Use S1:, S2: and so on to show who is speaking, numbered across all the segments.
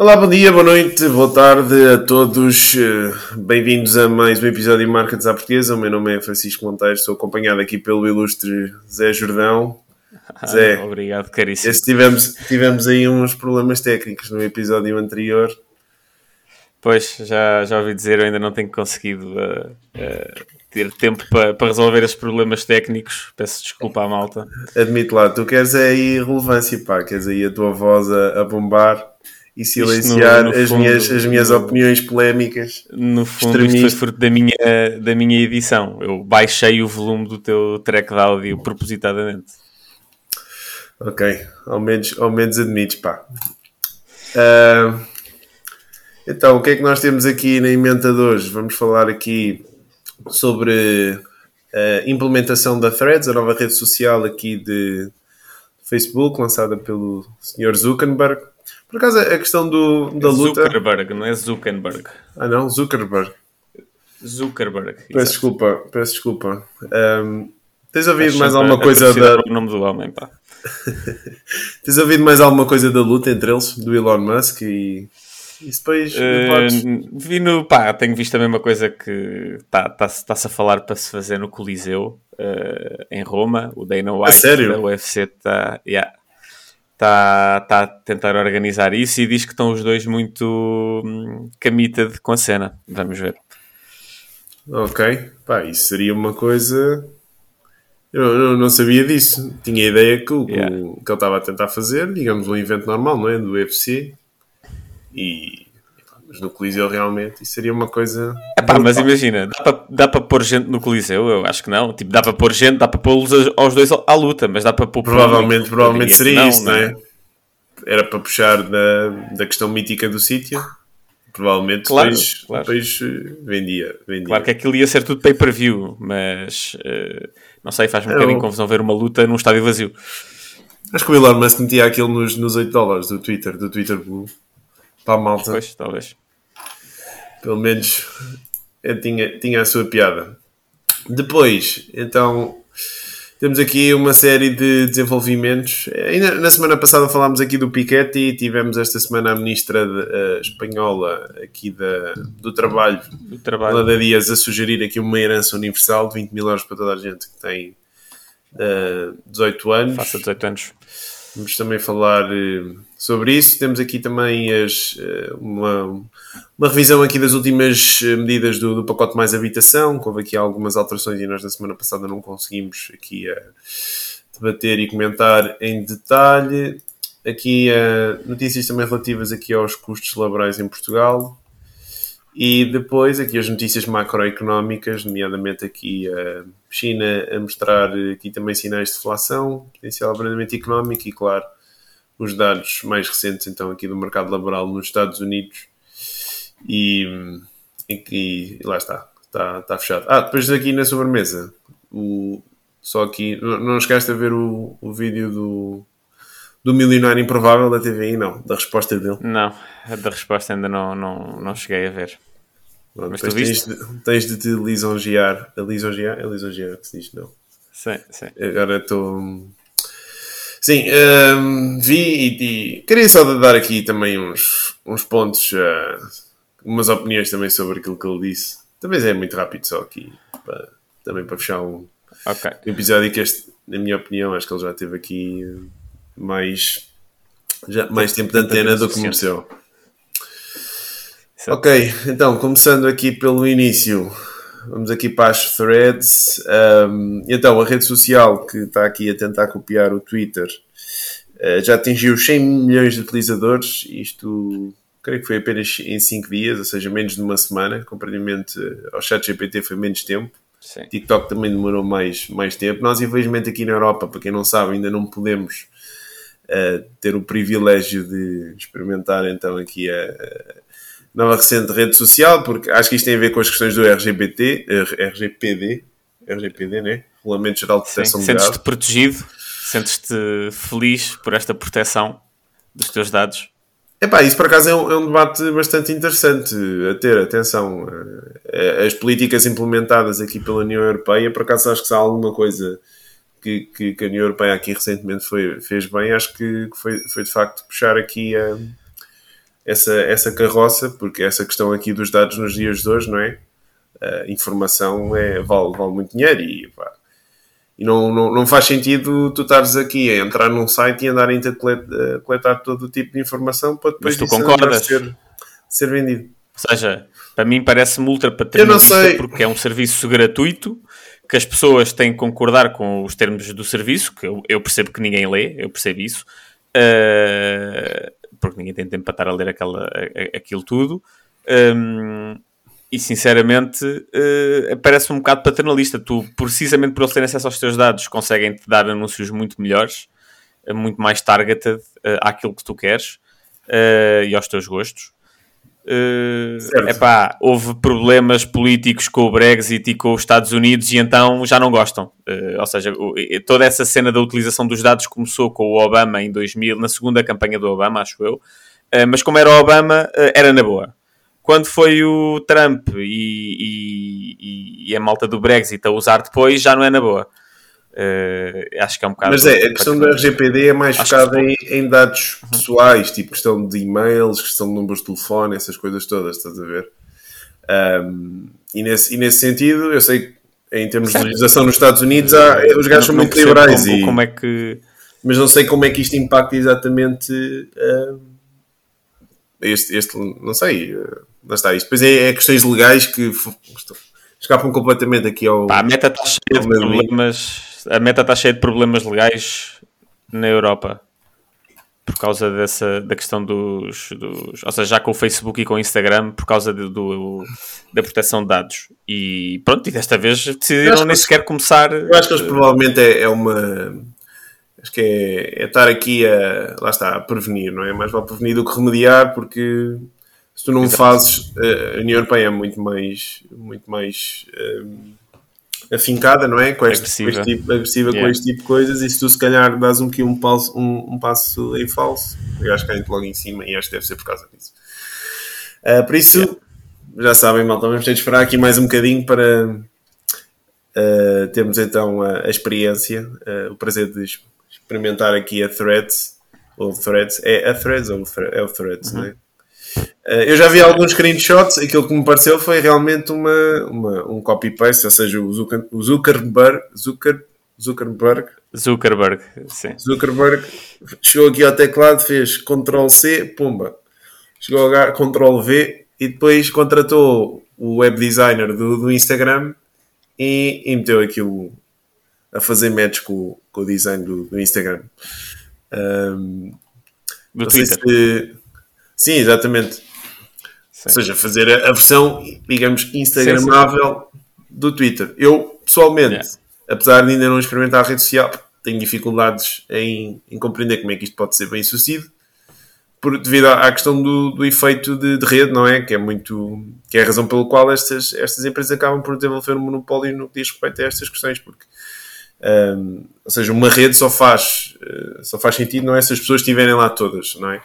S1: Olá, bom dia, boa noite, boa tarde a todos. Eh, bem-vindos a mais um episódio de Marca à Portuguesa. O meu nome é Francisco Monteiro, sou acompanhado aqui pelo ilustre Zé Jordão.
S2: Zé, obrigado, caríssimo.
S1: Tivemos, tivemos aí uns problemas técnicos no episódio anterior
S2: Pois, já, já ouvi dizer, eu ainda não tenho conseguido uh, uh, ter tempo para, para resolver esses problemas técnicos. Peço desculpa à malta.
S1: Admito lá, tu queres é aí relevância, pá, queres aí a tua voz a, a bombar e silenciar no, no as, fundo, minhas, as minhas no, opiniões polémicas.
S2: No fundo, isto foi fruto da minha, da minha edição. Eu baixei o volume do teu track de áudio propositadamente.
S1: Ok, ao menos, ao menos admites, pá. Uh, então, o que é que nós temos aqui na emenda de hoje? Vamos falar aqui sobre a implementação da Threads, a nova rede social aqui de Facebook, lançada pelo Sr. Zuckerberg. Por acaso, a questão do, da
S2: é
S1: luta...
S2: Zuckerberg, não é Zuckerberg.
S1: Ah não, Zuckerberg.
S2: Zuckerberg.
S1: Peço exato. desculpa, peço desculpa. Um, tens ouvido mais alguma coisa da...
S2: o nome do homem, pá.
S1: tens ouvido mais alguma coisa da luta entre eles, do Elon Musk e isso depois. Uh,
S2: vi no. Pá, tenho visto a mesma coisa que está-se tá, tá a falar para se fazer no Coliseu, uh, em Roma. O Dana White
S1: sério?
S2: da UFC está. Yeah, está tá a tentar organizar isso e diz que estão os dois muito hum, committed com a cena. Vamos ver.
S1: Ok, pá, isso seria uma coisa. Eu, eu não sabia disso. Tinha a ideia que o yeah. que ele estava a tentar fazer, digamos, um evento normal, não é? Do UFC, e mas no Coliseu realmente isso seria uma coisa.
S2: Epá, mas imagina, dá para, dá para pôr gente no Coliseu? Eu acho que não. Tipo, dá para pôr gente, dá para pôr-los aos dois à luta, mas dá para pôr.
S1: Provavelmente, provavelmente seria não, isso, não é? é? Era para puxar da, da questão mítica do sítio. Provavelmente claro, depois, claro. depois eh, vendia, vendia.
S2: Claro que aquilo ia ser tudo pay per view, mas uh, não sei, faz-me um bocadinho eu... confusão ver uma luta num estádio vazio.
S1: Acho que o Elon Musk metia aquilo nos, nos 8 dólares do Twitter, do Twitter Blue para a malta.
S2: Pois, talvez.
S1: Pelo menos tinha, tinha a sua piada. Depois, então, temos aqui uma série de desenvolvimentos. Ainda na semana passada falámos aqui do Piketty e tivemos esta semana a ministra de, uh, espanhola aqui da, do trabalho,
S2: do trabalho.
S1: Lada Dias, a sugerir aqui uma herança universal de 20 mil euros para toda a gente que tem uh, eh, 18 anos.
S2: Faça 18 anos.
S1: Vamos também falar uh, sobre isso. Temos aqui também as, uh, uma, uma revisão aqui das últimas eh, medidas do, do, pacote mais habitação. Houve aqui algumas alterações e nós na semana passada não conseguimos aqui debater e comentar em detalhe. Aqui notícias também relativas aqui aos custos laborais em Portugal. E depois aqui as notícias macroeconómicas, nomeadamente aqui a China a mostrar aqui também sinais de deflação, potencial abrandamento económico e claro os dados mais recentes então aqui do mercado laboral nos Estados Unidos e, e, e lá está, está, está fechado. Ah, depois aqui na sobremesa, o, só aqui, não, não chegaste a ver o, o vídeo do, do milionário improvável da TVI, não, da resposta dele.
S2: Não, da resposta ainda não, não, não cheguei a ver.
S1: Bom, Mas tu viste? Tens de, tens de te lisonjear. A lisonjear? É lisonjear que se diz, não?
S2: Sim, sim.
S1: Agora estou. Sim, um, vi e, e, queria só dar aqui também uns, uns pontos, uh, umas opiniões também sobre aquilo que ele disse. Talvez é muito rápido só aqui, para, também para fechar um,
S2: okay.
S1: um episódio que este, na minha opinião, acho que ele já teve aqui mais, já, mais tempo de antena do que mereceu. Ok, então começando aqui pelo início, vamos aqui para as threads. Um, então, a rede social que está aqui a tentar copiar o Twitter uh, já atingiu 100 milhões de utilizadores. Isto creio que foi apenas em 5 dias, ou seja, menos de uma semana. Comparativamente ao ChatGPT foi menos tempo.
S2: Sim.
S1: TikTok também demorou mais, mais tempo. Nós, infelizmente, aqui na Europa, para quem não sabe, ainda não podemos uh, ter o privilégio de experimentar então aqui a, nova recente rede social, porque acho que isto tem a ver com as questões do RGBT, RGPD, RGPD, né? Regulamento Geral de Proteção
S2: Sim,
S1: de
S2: Sentes-te
S1: Dados.
S2: protegido, sentes-te feliz por esta proteção dos teus dados.
S1: Epá, isso por acaso é um, é um debate bastante interessante a ter, atenção. eh, As políticas implementadas aqui pela União Europeia, por acaso acho que se há alguma coisa que, que, que a União Europeia aqui recentemente foi, fez bem, acho que foi, foi de facto puxar aqui a, essa, essa carroça, porque essa questão aqui dos dados nos dias de hoje, não é? A informação é, vale, vale muito dinheiro e, pá, e não, não, não faz sentido tu estares aqui a entrar num site e andarem a colet- a coletar todo o tipo de informação para depois
S2: Mas tu concordas?
S1: ser, ser vendido.
S2: Ou seja, para mim parece-me ultra paternalista porque é um serviço gratuito que as pessoas têm que concordar com os termos do serviço, que eu, eu percebo que ninguém lê, eu percebo isso, eh, porque ninguém tem tempo para estar a ler aquela, a- aquilo tudo. Hum, e sinceramente eh, parece-me um bocado paternalista. Tu, precisamente por eles terem acesso aos teus dados, conseguem-te dar anúncios muito melhores, eh, muito mais targeted eh, àquilo que tu queres eh, e aos teus gostos. Uh,
S1: Certo.
S2: epá, houve problemas políticos com o Brexit e com os Estados Unidos e então já não gostam. Uh, ou seja, toda essa cena da utilização dos dados começou com o Obama em 2000, na segunda campanha do Obama, acho eu. Uh, mas como era o Obama, uh, era na boa. Quando foi o Trump e, e- e a malta do Brexit a usar depois, já não é na boa. Uh, acho que é um bocado.
S1: Mas é, a questão do RGPD é mais focada em, em dados pessoais, tipo questão de e-mails, questão de números de telefone, essas coisas todas, estás a ver? Um, e, nesse, e nesse sentido, eu sei que em termos de
S2: Certo.
S1: legislação nos Estados Unidos, há- os gajos são muito liberais,
S2: como,
S1: e,
S2: como é que.
S1: mas não sei como é que isto impacta exatamente um, este, este, não sei, uh, lá está. Isto depois é, é questões legais que escapam completamente aqui ao.
S2: Pá, a meta está cheia de problemas. A meta está cheia de problemas legais na Europa por causa dessa da questão dos, dos ou seja, já com o Facebook e com o Instagram por causa de- do, da proteção de dados e pronto, e desta vez decidiram nem sequer começar
S1: Eu acho que eles provavelmente é, é uma. Acho que é, é estar aqui a. Lá está, a prevenir, não é? Mais vale prevenir do que remediar, porque se tu não
S2: Exato.
S1: fazes. eh, A União Europeia é muito mais. Muito mais hum, afincada, não é? Com este,
S2: Agressiva.
S1: com este tipo, agressiva com
S2: Yeah.
S1: este tipo de coisas, e se tu se calhar dás um, um, passo, um, um passo em falso, eu acho que cai logo em cima, e acho que deve ser por causa disso. Ah, por isso, já sabem, malta, vamos ter de esperar aqui mais um bocadinho para uh, termos então a, a experiência, uh, o prazer de experimentar aqui a Threads, ou Threads, é a Threads ou é o Threads, não é? Uh, eu já vi alguns screenshots, aquilo que me pareceu foi realmente uma, uma- um copy-paste, ou seja, o, Zucker, o Zuckerberg, Zucker, Zuckerberg,
S2: Zuckerberg, sim.
S1: Zuckerberg chegou aqui ao teclado, fez Ctrl-C, pumba. Chegou a Ctrl-V e depois contratou o web designer do, do Instagram e, e meteu aquilo a fazer match com, com o design do, do Instagram. Ahm,
S2: Do Twitter.
S1: se- Sim, exatamente.
S2: Sim.
S1: Ou seja, fazer a, versão, digamos, instagramável do Twitter. Eu, pessoalmente,
S2: Yeah.
S1: apesar de ainda não experimentar a rede social, tenho dificuldades em, em compreender como é que isto pode ser bem sucedido. Por, devido à, à questão do, do efeito de, de rede, não é? Que é muito. que é a razão pela qual estas, estas empresas acabam por desenvolver um monopólio no que diz respeito a estas questões, porque hum, ou seja, uma rede só faz, eh, só faz sentido, não é? Se as pessoas estiverem lá todas, não é?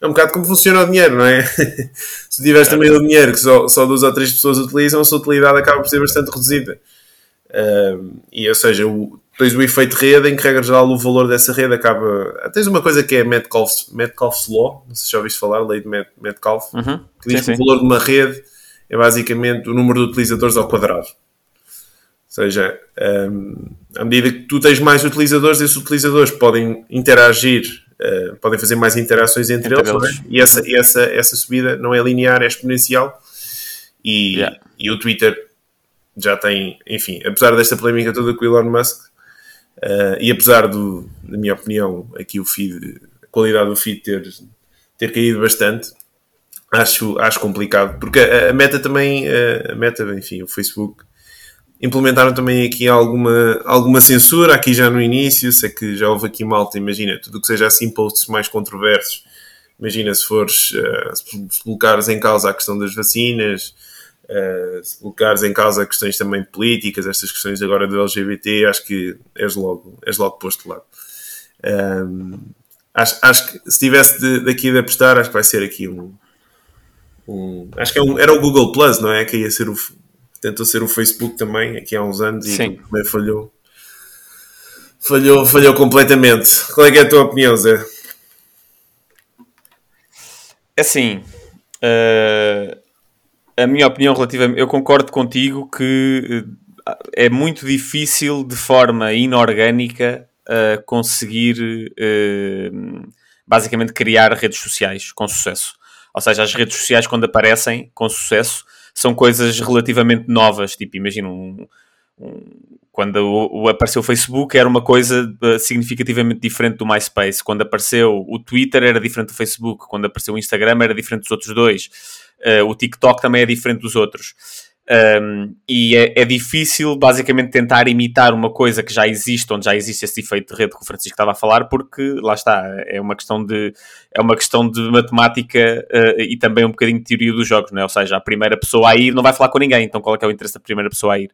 S1: É um bocado como funciona o dinheiro, não é? Se tiveres também o dinheiro que só, só duas ou três pessoas utilizam, a sua utilidade acaba por ser bastante reduzida. Um, e ou seja, o, depois o efeito rede, em que regra geral o valor dessa rede acaba. Tens uma coisa que é Metcalfe's, Metcalfe's Law, não sei se já ouviste falar, lei de Met, Metcalfe,
S2: Uhum.
S1: que diz
S2: Sim,
S1: que
S2: sim.
S1: o valor de uma rede é basicamente o número de utilizadores ao quadrado. Ou seja, um, à medida que tu tens mais utilizadores, esses utilizadores podem interagir, uh, podem fazer mais interações entre,
S2: Entre
S1: eles, é?
S2: eles.
S1: e essa, essa, essa subida não é linear, é exponencial. E,
S2: Yeah.
S1: e o Twitter já tem, enfim, apesar desta polémica toda com o Elon Musk, uh, e apesar do, na minha opinião, aqui o feed, a qualidade do feed ter, ter caído bastante, acho, acho complicado, porque a, a meta também, a, a meta, enfim, o Facebook, implementaram também aqui alguma, alguma censura, aqui já no início, sei que já houve aqui malta, imagina, tudo que seja assim posts mais controversos, imagina se fores, uh, se colocares em causa a questão das vacinas, Uh, se colocares em causa questões também políticas, estas questões agora do LGBT, acho que és logo, és logo posto de lado. Um, acho, acho que se tivesse de, daqui de apostar, acho que vai ser aqui um. um acho que é um, era o Google Plus, não é? Que ia ser o. Tentou ser o Facebook também, aqui há uns anos, e também falhou. Falhou, falhou completamente. Qual é, é a tua opinião, Zé?
S2: Assim, uh, a minha opinião relativamente. Eu concordo contigo que eh, é muito difícil de forma inorgânica uh, conseguir uh, basicamente criar redes sociais com sucesso. Ou seja, as redes sociais, quando aparecem com sucesso, são coisas relativamente novas. Tipo, imagina um, um quando o, o, apareceu o Facebook era uma coisa uh, significativamente diferente do MySpace. Quando apareceu o Twitter era diferente do Facebook. Quando apareceu o Instagram era diferente dos outros dois. Uh, o TikTok também é diferente dos outros. Um, e é, é, difícil, basicamente, tentar imitar uma coisa que já existe, onde já existe esse efeito de rede que o Francisco estava a falar, porque lá está, é uma questão de, é uma questão de matemática uh, e também um bocadinho de teoria dos jogos, não é? Ou seja, a primeira pessoa a ir não vai falar com ninguém, então qual é, é o interesse da primeira pessoa a ir?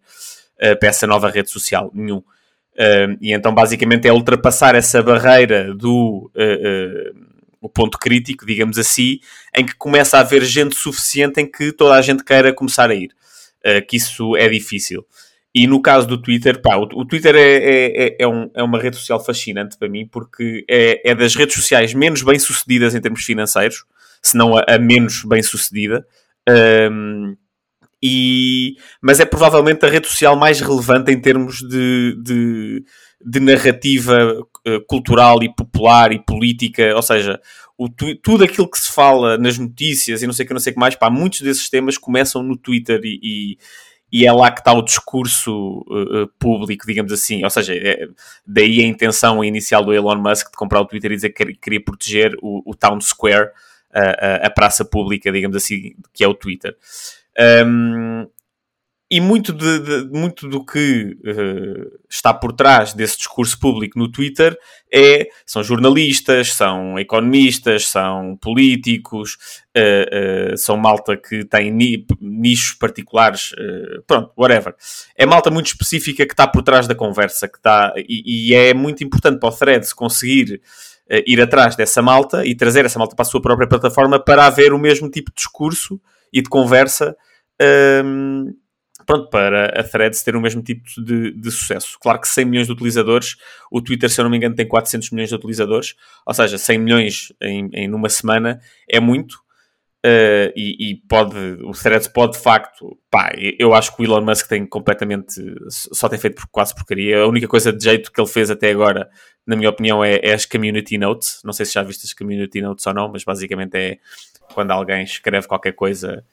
S2: uh, para essa nova rede social, nenhum. Uh, e então basicamente é ultrapassar essa barreira do uh, o ponto crítico, digamos assim, em que começa a haver gente suficiente em que toda a gente queira começar a ir. Que isso é difícil. E no caso do Twitter, pá, o, o Twitter é, é, é, é um, é, uma rede social fascinante para mim porque é, é das redes sociais menos bem sucedidas em termos financeiros, se não a, a menos bem sucedida. Um, e, mas é provavelmente a rede social mais relevante em termos de, de, de narrativa uh, cultural e popular e política, ou seja, o, tudo aquilo que se fala nas notícias e não sei o que, não sei o que mais, pá, muitos desses temas começam no Twitter e, e e é lá que está o discurso uh, público, digamos assim. Ou seja, é, daí a intenção inicial do Elon Musk de comprar o Twitter e dizer que queria proteger o, o Town Square, a, a, praça pública, digamos assim, que é o Twitter. Um, e muito, de, de, muito do que uh, está por trás desse discurso público no Twitter é, são jornalistas, são economistas, são políticos, uh, uh, são malta que tem ni nichos particulares, pronto, whatever. É malta muito específica que está por trás da conversa, que está, e, e é muito importante para o Threads conseguir ir atrás dessa malta e trazer essa malta para a sua própria plataforma para haver o mesmo tipo de discurso e de conversa um, pronto, para a Threads ter o mesmo tipo de, de, sucesso. Claro que 100 milhões de utilizadores, o Twitter, se eu não me engano, tem 400 milhões de utilizadores, ou seja, 100 milhões em, em numa semana é muito. Uh, e, e, pode, o Threads pode de facto, pá, eu acho que o Elon Musk tem completamente, só tem feito quase porcaria. A única coisa de jeito que ele fez até agora, na minha opinião, é, é as community notes. Não sei se já viste as community notes ou não, mas basicamente é quando alguém escreve qualquer coisa.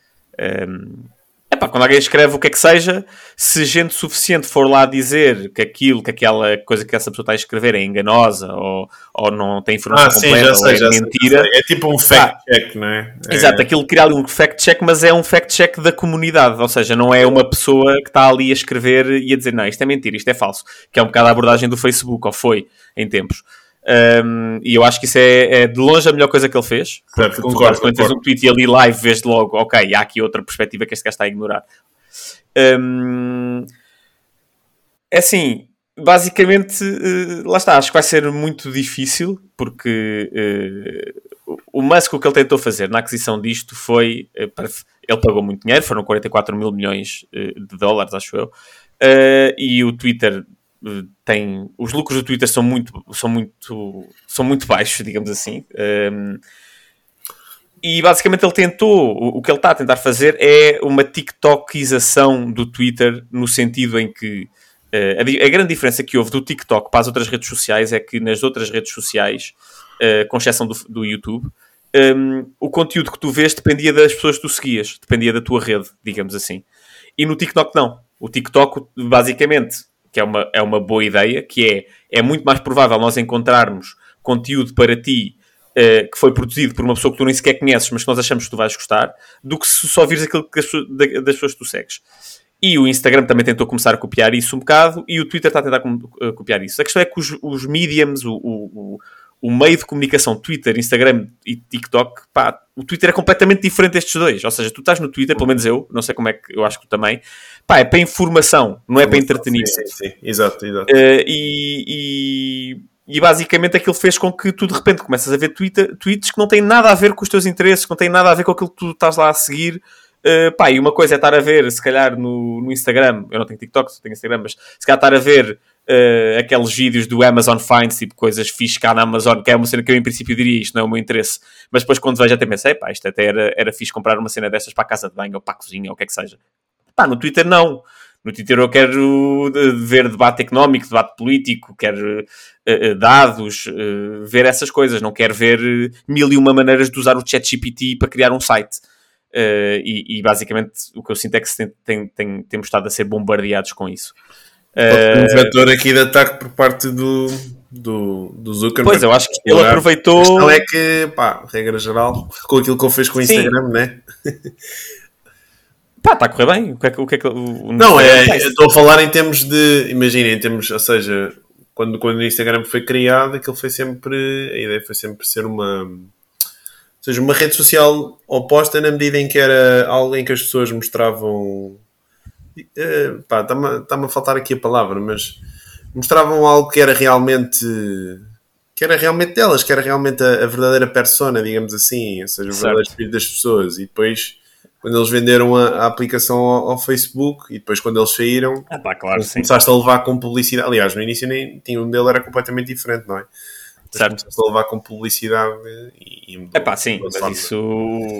S2: Um, epá, quando alguém escreve o que é que seja, se gente suficiente for lá dizer que aquilo, que aquela coisa que essa pessoa está a escrever é enganosa ou, ou não tem informação ah, completa sim, sei, ou é mentira.
S1: Sei, é tipo um fact-check, não é?
S2: é? Exato, aquilo cria ali um fact-check, mas é um fact-check da comunidade, ou seja, não é uma pessoa que está ali a escrever e a dizer não, isto é mentira, isto é falso, que é um bocado a abordagem do Facebook, ou foi em tempos. Um, e eu acho que isso é, é, de longe a melhor coisa que ele fez.
S1: Certo, concordo,
S2: quando tens um tweet e ali live, vês logo, ok, há aqui outra perspectiva que este gajo está a ignorar. Um, é assim, basicamente, uh, lá está, acho que vai ser muito difícil, porque uh, o Musk, o que ele tentou fazer na aquisição disto foi, uh, para, ele pagou muito dinheiro, foram 44 mil milhões de dólares, acho eu, e o Twitter tem os lucros do Twitter são muito são muito são muito baixos digamos assim. Um, e basicamente ele tentou o, o, que ele está a tentar fazer é uma TikTokização do Twitter no sentido em que uh, a, a, grande diferença que houve do TikTok para as outras redes sociais é que nas outras redes sociais uh, com exceção do, do YouTube um, o conteúdo que tu vês dependia das pessoas que tu seguias dependia da tua rede digamos assim. E no TikTok não. O TikTok basicamente que é uma, é uma boa ideia, que é, é muito mais provável nós encontrarmos conteúdo para ti uh, que foi produzido por uma pessoa que tu nem sequer conheces, mas que nós achamos que tu vais gostar, do que se só vires aquilo que as, das pessoas que tu segues. E o Instagram também tentou começar a copiar isso um bocado, e o Twitter está a tentar copiar isso. A questão é que os, os mediums, o, o, o meio de comunicação Twitter, Instagram e TikTok, pá, o Twitter é completamente diferente destes dois. Ou seja, tu estás no Twitter, pelo menos eu, não sei como é que eu acho que tu também, pá, é para informação, não é para entretenimento.
S1: Sim, sim, sim. Exato, exato.
S2: Uh, e, e, e, basicamente aquilo fez com que tu de repente começas a ver Twitter, tweets que não têm nada a ver com os teus interesses, que não têm nada a ver com aquilo que tu estás lá a seguir. Uh, pá, e uma coisa é estar a ver, se calhar no, no Instagram, eu não tenho TikTok, só tenho Instagram, mas se calhar estar a ver uh, aqueles vídeos do Amazon Finds, tipo coisas fixas cá na Amazon, que é uma cena que eu em princípio diria isto não é o meu interesse, mas depois quando vejo até pensei, pá, isto até era, era fixe comprar uma cena destas para a casa de banho ou para a cozinha ou o que é que seja. Pá, no Twitter não. No Twitter eu quero ver debate económico, debate político, quero uh, dados, uh, ver essas coisas. Não quero ver mil e uma maneiras de usar o ChatGPT para criar um site. Uh, e, e, basicamente o que eu sinto é que tem, tem, tem, temos estado a ser bombardeados com isso.
S1: Uh, um vetor aqui de ataque por parte do, do, do Zuckerberg.
S2: Pois, eu acho que ele aproveitou. A
S1: questão é que, pá, regra geral, com aquilo que ele fez com o Instagram, Sim. né?
S2: Pá, está a correr bem. O que é que, o que, é que o,
S1: Não, é, estou a falar em termos de. Imagina, em termos. Ou seja, quando, quando o Instagram foi criado, aquilo foi sempre. A ideia foi sempre ser uma. Ou seja, uma rede social oposta na medida em que era algo em que as pessoas mostravam Uh, pá, está-me a faltar aqui a palavra, mas mostravam algo que era realmente que era realmente delas, que era realmente a, a verdadeira persona, digamos assim, ou seja, o verdadeiro espírito das pessoas. E depois, quando eles venderam a, a aplicação ao, ao, Facebook, e depois quando eles saíram,
S2: ah, pá, claro,
S1: começaste a levar com publicidade. Aliás, no início nem tinha um dele era completamente diferente, não é?
S2: Certo.
S1: a levar com publicidade e,
S2: é pá, sim, mas isso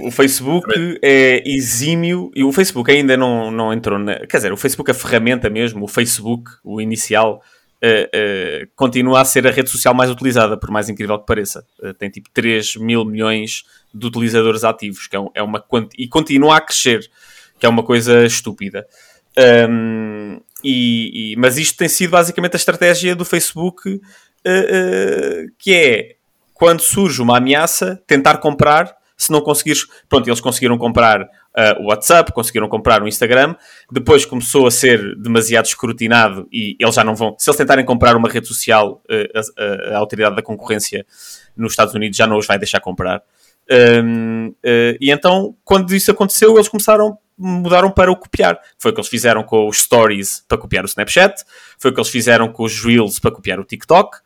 S2: o Facebook é exímio e o Facebook ainda não, não entrou na. Quer dizer, o Facebook, a ferramenta mesmo, o Facebook, o inicial. Uh, uh, continua a ser a rede social mais utilizada, por mais incrível que pareça. Uh, tem tipo 3 mil milhões de utilizadores ativos, que é, um, é uma e continua a crescer, que é uma coisa estúpida. Um, e, e, mas isto tem sido basicamente a estratégia do Facebook uh, que é quando surge uma ameaça, tentar comprar. Se não conseguires, pronto, eles conseguiram comprar uh, o WhatsApp, conseguiram comprar o Instagram. Depois começou a ser demasiado escrutinado e eles já não vão. Se eles tentarem comprar uma rede social, uh, a, a, autoridade da concorrência nos Estados Unidos já não os vai deixar comprar. Um, uh, e então, quando isso aconteceu, eles começaram, mudaram para o copiar. Foi o que eles fizeram com os Stories para copiar o Snapchat, foi o que eles fizeram com os Reels para copiar o TikTok,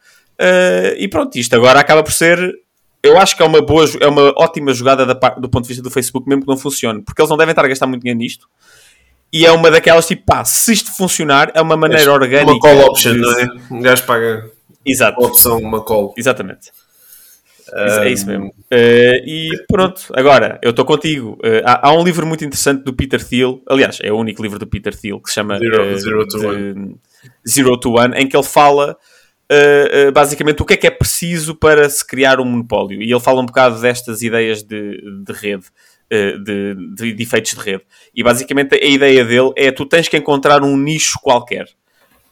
S2: Uh, e pronto, isto agora acaba por ser. Eu acho que é uma boa, é uma ótima jogada da, do ponto de vista do Facebook, mesmo que não funcione, porque eles não devem estar a gastar muito dinheiro nisto. E é uma daquelas tipo, pá, se isto funcionar, é uma maneira orgânica.
S1: Uma call option, de... não é? Um gajo paga
S2: Exato.
S1: uma opção, uma call.
S2: Exatamente. É isso mesmo. Uh, e pronto, agora, eu estou contigo. Uh, há, há, um livro muito interessante do Peter Thiel, aliás, é o único livro do Peter Thiel que se chama
S1: Zero, uh, Zero, to, one.
S2: Zero to One, em que ele fala uh, basicamente o que é que é preciso para se criar um monopólio. E ele fala um bocado destas ideias de, de rede. Uh, de, de, de, efeitos de rede. E basicamente a ideia dele é tu tens que encontrar um nicho qualquer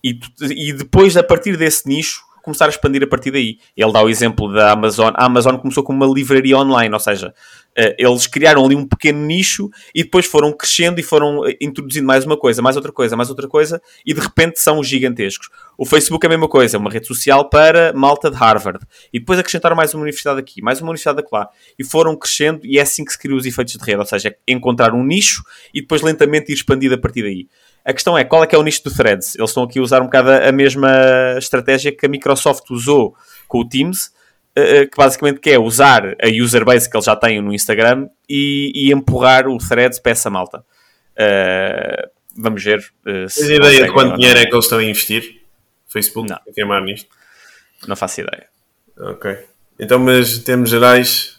S2: e, tu, e depois, a partir desse nicho, começar a expandir a partir daí. Ele dá o exemplo da Amazon. A Amazon começou com uma livraria online, ou seja, eles criaram ali um pequeno nicho e depois foram crescendo e foram eh, introduzindo mais uma coisa, mais outra coisa, mais outra coisa e de repente são gigantescos. O Facebook é a mesma coisa, é uma rede social para malta de Harvard. E depois acrescentaram mais uma universidade aqui, mais uma universidade lá. E foram crescendo e é assim que se criam os efeitos de rede, ou seja, encontrar um nicho e depois lentamente ir expandindo a partir daí. A questão é, qual é que é o nicho do Threads? Eles estão aqui a usar um bocado a mesma estratégia que a Microsoft usou com o Teams, eh, eh, que basicamente quer usar a user base que eles já têm no Instagram e, e empurrar o Threads para essa malta. Uh, vamos ver. Uh,
S1: Tens ideia de quanto dinheiro é que eles estão a investir? Facebook? Não. A queimar nisto?
S2: Não faço ideia.
S1: Ok. Então, mas temos gerais,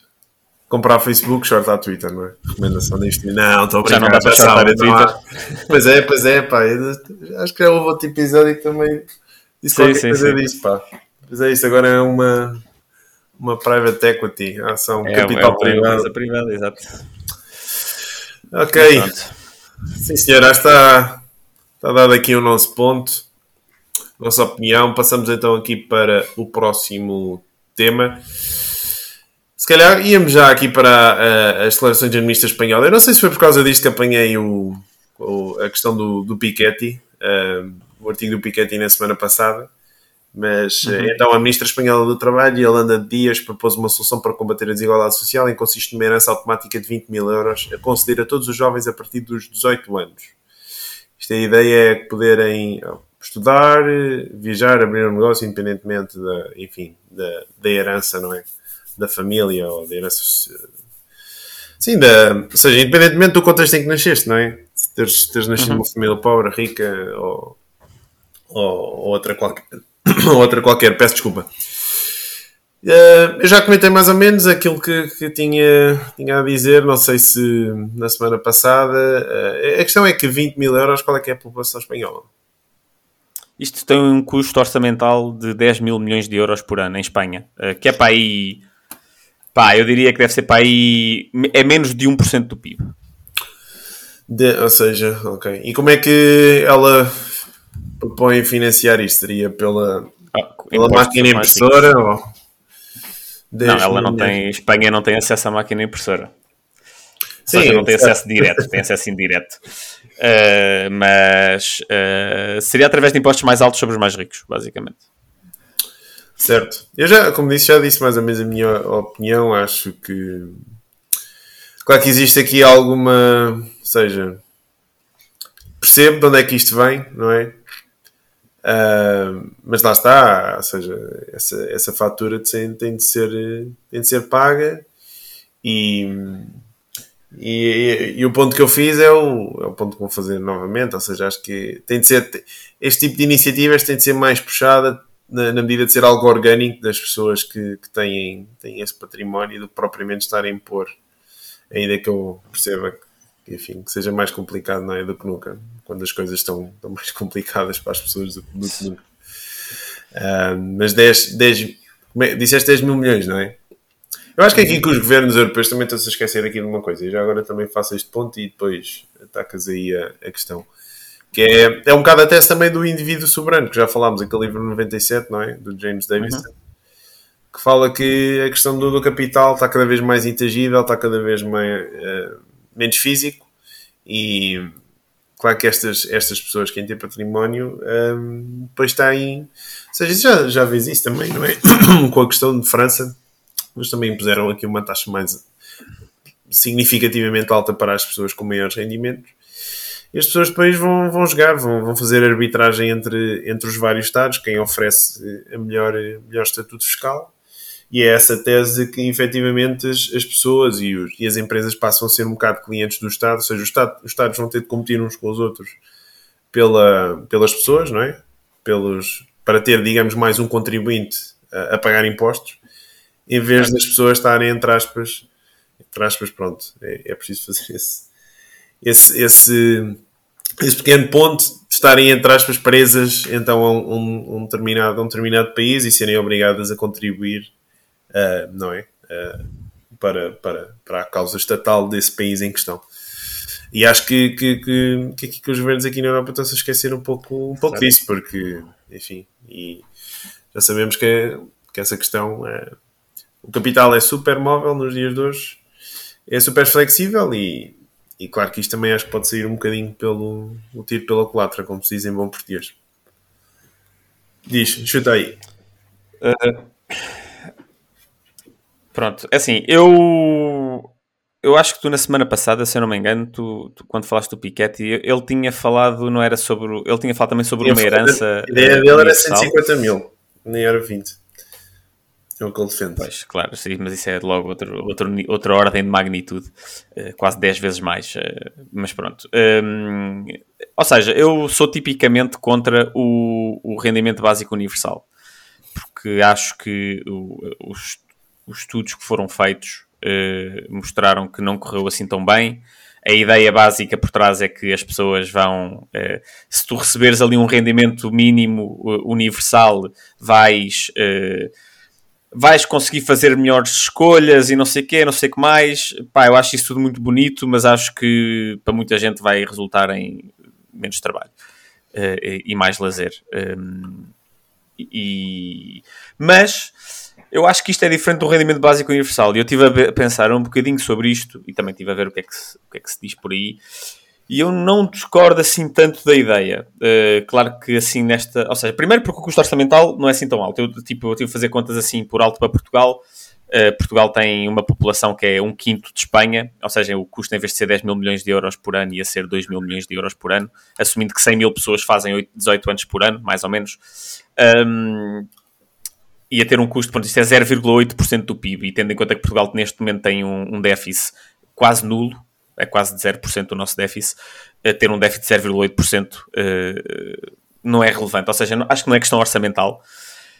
S1: comprar Facebook, shortar Twitter, não é? Recomendação de investimento. Não, estou a brincar.
S2: Já não dá para shortar a Twitter.
S1: Pois é, pois é, pá. Acho que já houve outro episódio que também disse sim, qualquer sim, coisa sim. disso, pá. Pois é, isso agora é uma uma private equity, ação é, capital é privado.
S2: privada, exato.
S1: Ok. Sim, senhor, está, está dado aqui o nosso ponto, nossa opinião. Passamos então aqui para o próximo tema. Se calhar íamos já aqui para uh, as declarações de administra espanhola. Eu não sei se foi por causa disto que apanhei o, o a questão do, do Piketty, uh, o artigo do Piketty na semana passada Mas uhum. então a ministra espanhola do Trabalho, Yolanda Dias, propôs uma solução para combater a desigualdade social em que consiste numa herança automática de 20 mil euros a conceder a todos os jovens a partir dos 18 anos. Isto a ideia é poderem estudar, viajar, abrir um negócio independentemente da, enfim, da, da herança, não é? Da família ou da herança. Sim, da, ou seja, independentemente do contexto em que nasceste, não é? Teres, teres nascido uhum. numa família pobre, rica ou, ou, ou outra qualquer outra qualquer, peço desculpa. Uh, eu já comentei mais ou menos aquilo que, que, tinha, tinha a dizer, não sei se na semana passada. Uh, a questão é que 20 mil euros, qual é que é a população espanhola?
S2: Isto tem um custo orçamental de 10 mil milhões de euros por ano em Espanha, uh, que é para aí. Pá, eu diria que deve ser para aí. É menos de 1% do PIB.
S1: De, ou seja, ok. E como é que ela propõe financiar isto? Seria pela, ah, pela máquina impressora? Ou
S2: não, ela não tem. Espanha não tem acesso à máquina impressora. Sim, seja, não tem acesso direto, tem acesso indireto. Uh, mas uh, seria através de impostos mais altos sobre os mais ricos, basicamente.
S1: Certo. Eu já, como disse, já disse mais ou menos a minha opinião. Acho que. Claro que existe aqui alguma. Ou seja, percebo de onde é que isto vem, não é? Uh, mas lá está, ou seja, essa, essa fatura tem, tem, de ser, tem de ser paga e, e, e, o ponto que eu fiz é o, é o ponto que vou fazer novamente, ou seja, acho que tem de ser este tipo de iniciativas tem de ser mais puxada na, na medida de ser algo orgânico das pessoas que, que têm, têm esse património do que propriamente estar a impor, ainda que eu perceba que enfim, que seja mais complicado não é, do que nunca, quando as coisas estão, estão mais complicadas para as pessoas do, do que nunca. Uh, mas 10, 10 é, disseste 10 mil milhões, não é? Eu acho que é aqui que os governos europeus também estão-se a esquecer aqui de uma coisa, e já agora também faço este ponto e depois atacas aí a, a questão. Que é, é um bocado até também do indivíduo soberano, que já falámos, aquele livro 97, não é? Do James Davis, uhum. que fala que a questão do, do, capital está cada vez mais intangível, está cada vez mais. Uh, menos físico e claro que estas, estas pessoas que têm património um, depois têm. Ou seja, já, já vês isso também, não é? Com a questão de França, mas também impuseram aqui uma taxa mais significativamente alta para as pessoas com maiores rendimentos. E as pessoas depois vão, vão jogar, vão, vão fazer arbitragem entre, entre os vários Estados, quem oferece a melhor, melhor estatuto fiscal e é essa tese que efetivamente as, as pessoas e, os, e, as empresas passam a ser um bocado clientes do Estado, ou seja, Estado, os Estados vão ter de competir uns com os outros pela, pelas pessoas, não é? Pelos, para ter, digamos, mais um contribuinte a, a pagar impostos, em vez das pessoas estarem, entre aspas, entre aspas, pronto, é, é preciso fazer esse, esse, esse, esse pequeno ponto de estarem, entre aspas, presas então a um, um, determinado, a um determinado país e serem obrigadas a contribuir uh, não é? Uh, para, para, para a causa estatal desse país em questão. E acho que, que, que, que, que os governos aqui na Europa estão-se a esquecer um pouco, um pouco disso, porque, enfim, e já sabemos que, que essa questão é, o capital é super móvel nos dias de hoje, é super flexível e, e claro que isto também acho que pode sair um bocadinho pelo o tiro pela culatra, como se diz em bom português. Diz, chuta aí.
S2: Uh, Pronto, é assim, eu eu acho que tu na semana passada, se eu não me engano, tu, tu quando falaste do Piketty, ele tinha falado, não era sobre, ele tinha falado também sobre uma herança.
S1: A ideia dele era 150 mil, nem era 20. É o que ele defende.
S2: Pois, claro, sim, mas isso é logo outro, outro, outra ordem de magnitude, uh, quase 10 vezes mais. Uh, mas pronto. Um, ou seja, eu sou tipicamente contra o, o rendimento básico universal, porque acho que o, os os estudos que foram feitos uh, mostraram que não correu assim tão bem. A ideia básica por trás é que as pessoas vão, uh, se tu receberes ali um rendimento mínimo uh, universal, vais, vais conseguir fazer melhores escolhas e não sei o quê, não sei o que mais. Pá, eu acho isso tudo muito bonito, mas acho que para muita gente vai resultar em menos trabalho e mais lazer. Um, e, mas eu acho que isto é diferente do rendimento básico universal. E eu estive a pensar um bocadinho sobre isto e também estive a ver o que é que se, o que é que se diz por aí. E eu não discordo assim tanto da ideia. Uh, claro que assim nesta. Ou seja, primeiro porque o custo orçamental não é assim tão alto. Eu, tipo, eu tive a fazer contas assim por alto para Portugal. Uh, Portugal tem uma população que é um quinto de Espanha, ou seja, o custo em vez de ser 10 mil milhões de euros por ano ia ser 2 mil milhões de euros por ano, assumindo que 100 mil pessoas fazem 8, 18 anos por ano, mais ou menos. Um, ia ter um custo, ponto, isto é 0,8% do PIB, e tendo em conta que Portugal neste momento tem um, um déficit quase nulo, é quase de 0% o nosso déficit, ter um déficit de 0,8% uh, não é relevante. Ou seja, não, acho que não é questão orçamental.